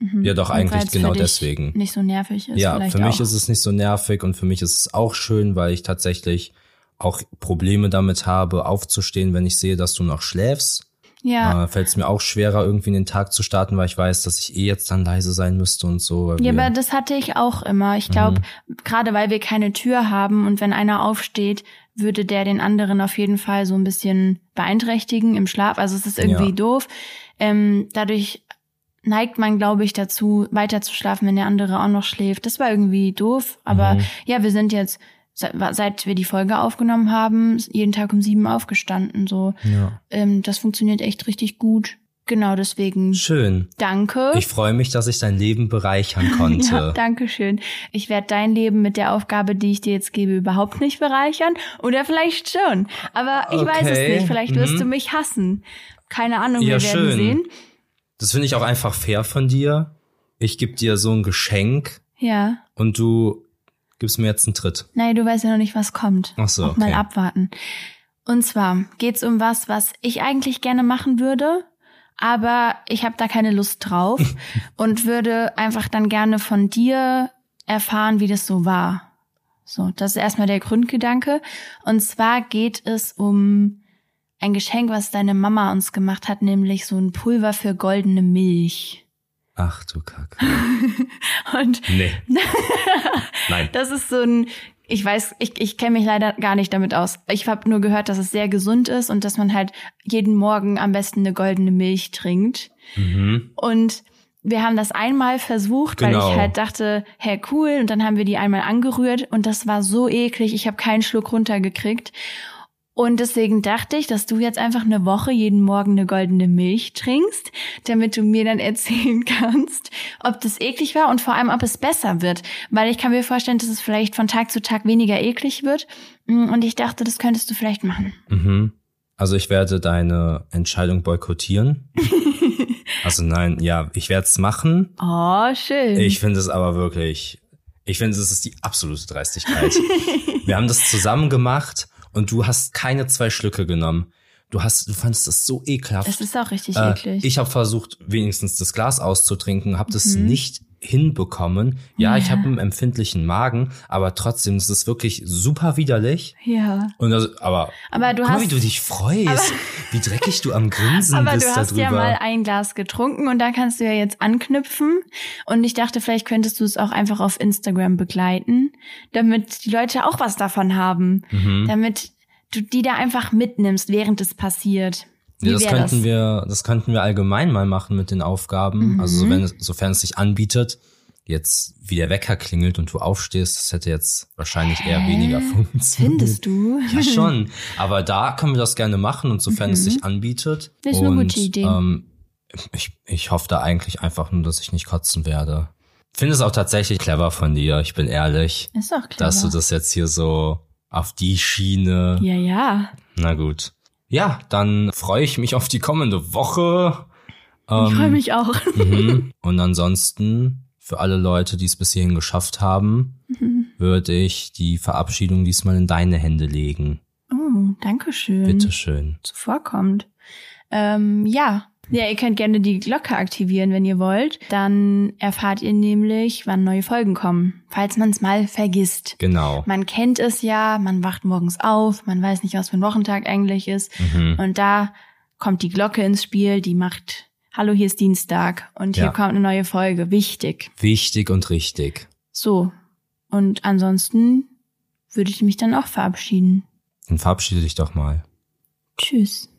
Mhm. Ja, doch, Und eigentlich genau deswegen. Nicht so nervig ist. ja, für mich auch. ist es nicht so nervig und für mich ist es auch schön, weil ich tatsächlich auch Probleme damit habe, aufzustehen, wenn ich sehe, dass du noch schläfst. Ja. Äh, Fällt es mir auch schwerer, irgendwie in den Tag zu starten, weil ich weiß, dass ich eh jetzt dann leise sein müsste und so. Ja, aber das hatte ich auch immer. Ich glaube, gerade weil wir keine Tür haben und wenn einer aufsteht, würde der den anderen auf jeden Fall so ein bisschen beeinträchtigen im Schlaf. Also es ist irgendwie Ja. doof. Ähm, dadurch neigt man, glaube ich, dazu, weiter zu schlafen, wenn der andere auch noch schläft. Das war irgendwie doof. Aber Mhm. ja, wir sind jetzt, seit, seit wir die Folge aufgenommen haben, jeden Tag um sieben aufgestanden. So, ja. ähm, das funktioniert echt richtig gut. Genau, deswegen Schön. danke. Ich freue mich, dass ich dein Leben bereichern konnte. Ja, danke schön. Ich werde dein Leben mit der Aufgabe, die ich dir jetzt gebe, überhaupt nicht bereichern. Oder vielleicht schon. Aber ich weiß es Okay, nicht. Vielleicht wirst mhm. du mich hassen. Keine Ahnung, Ja, wir werden schön. sehen. Das finde ich auch einfach fair von dir. Ich gebe dir so ein Geschenk Ja. und du gibst mir jetzt einen Tritt. Nein, du weißt ja noch nicht, was kommt. Ach so, Auch mal okay. abwarten. Und zwar geht's um was, was ich eigentlich gerne machen würde, aber ich habe da keine Lust drauf und würde einfach dann gerne von dir erfahren, wie das so war. So, das ist erstmal der Grundgedanke. Und zwar geht es um ein Geschenk, was deine Mama uns gemacht hat, nämlich so ein Pulver für goldene Milch. Ach du Kacke. Und Nee. Nein. Das ist so ein, ich weiß, ich, ich kenne mich leider gar nicht damit aus. Ich habe nur gehört, dass es sehr gesund ist und dass man halt jeden Morgen am besten eine goldene Milch trinkt. Mhm. Und wir haben das einmal versucht, weil Genau. ich halt dachte, hä, cool. Und dann haben wir die einmal angerührt und das war so eklig. Ich habe keinen Schluck runtergekriegt. Und deswegen dachte ich, dass du jetzt einfach eine Woche jeden Morgen eine goldene Milch trinkst, damit du mir dann erzählen kannst, ob das eklig war und vor allem, ob es besser wird. Weil ich kann mir vorstellen, dass es vielleicht von Tag zu Tag weniger eklig wird. Mm, Und ich dachte, das könntest du vielleicht machen. Mhm. Also ich werde deine Entscheidung boykottieren. also nein, ja, ich werde es machen. Oh, schön. Ich finde es aber wirklich, ich finde, es ist die absolute Dreistigkeit. Wir haben das zusammen gemacht und du hast keine zwei Schlücke genommen. Du hast, du fandest das so ekelhaft. das ist auch richtig Äh, eklig. ich habe versucht, wenigstens das Glas auszutrinken, habe das Mhm. nicht hinbekommen. Ja, ich habe einen empfindlichen Magen, aber trotzdem ist es wirklich super widerlich. ja. Und das, aber, Aber du guck hast- wie du dich freust, wie dreckig du am Grinsen Aber bist du hast darüber. ja mal ein Glas getrunken und da kannst du ja jetzt anknüpfen. Und ich dachte, vielleicht könntest du es auch einfach auf Instagram begleiten, damit die Leute auch was davon haben. mhm. Damit du die da einfach mitnimmst, während es passiert. Wie Ja, das könnten wir, das könnten wir allgemein mal machen mit den Aufgaben. Mhm. Also so, wenn, sofern es sich anbietet, jetzt wie der Wecker klingelt und du aufstehst, das hätte jetzt wahrscheinlich eher Hä? weniger funktioniert. Findest du? Ja, schon. Aber da können wir das gerne machen und sofern es sich anbietet. Das Mhm. ist eine und, gute Idee. Ähm, ich, ich hoffe da eigentlich einfach nur, dass ich nicht kotzen werde. Finde es auch tatsächlich clever von dir, ich bin ehrlich, Ist doch klar. dass du das jetzt hier so auf die Schiene. ja, ja. Na gut. Ja, dann freue ich mich auf die kommende Woche. Ich freue mich auch. Mhm. Und ansonsten, für alle Leute, die es bis hierhin geschafft haben, Mhm. würde ich die Verabschiedung diesmal in deine Hände legen. Oh, danke schön. Bitteschön. zuvorkommt. Ähm, ja. Ja, ihr könnt gerne die Glocke aktivieren, wenn ihr wollt. Dann erfahrt ihr nämlich, wann neue Folgen kommen, falls man es mal vergisst. Genau. Man kennt es ja, man wacht morgens auf, man weiß nicht, was für ein Wochentag eigentlich ist. Mhm. Und da kommt die Glocke ins Spiel, die macht, hallo, hier ist Dienstag und hier Ja. kommt eine neue Folge. Wichtig. Wichtig und richtig. So. Und ansonsten würde ich mich dann auch verabschieden. Dann verabschiede dich doch mal. Tschüss.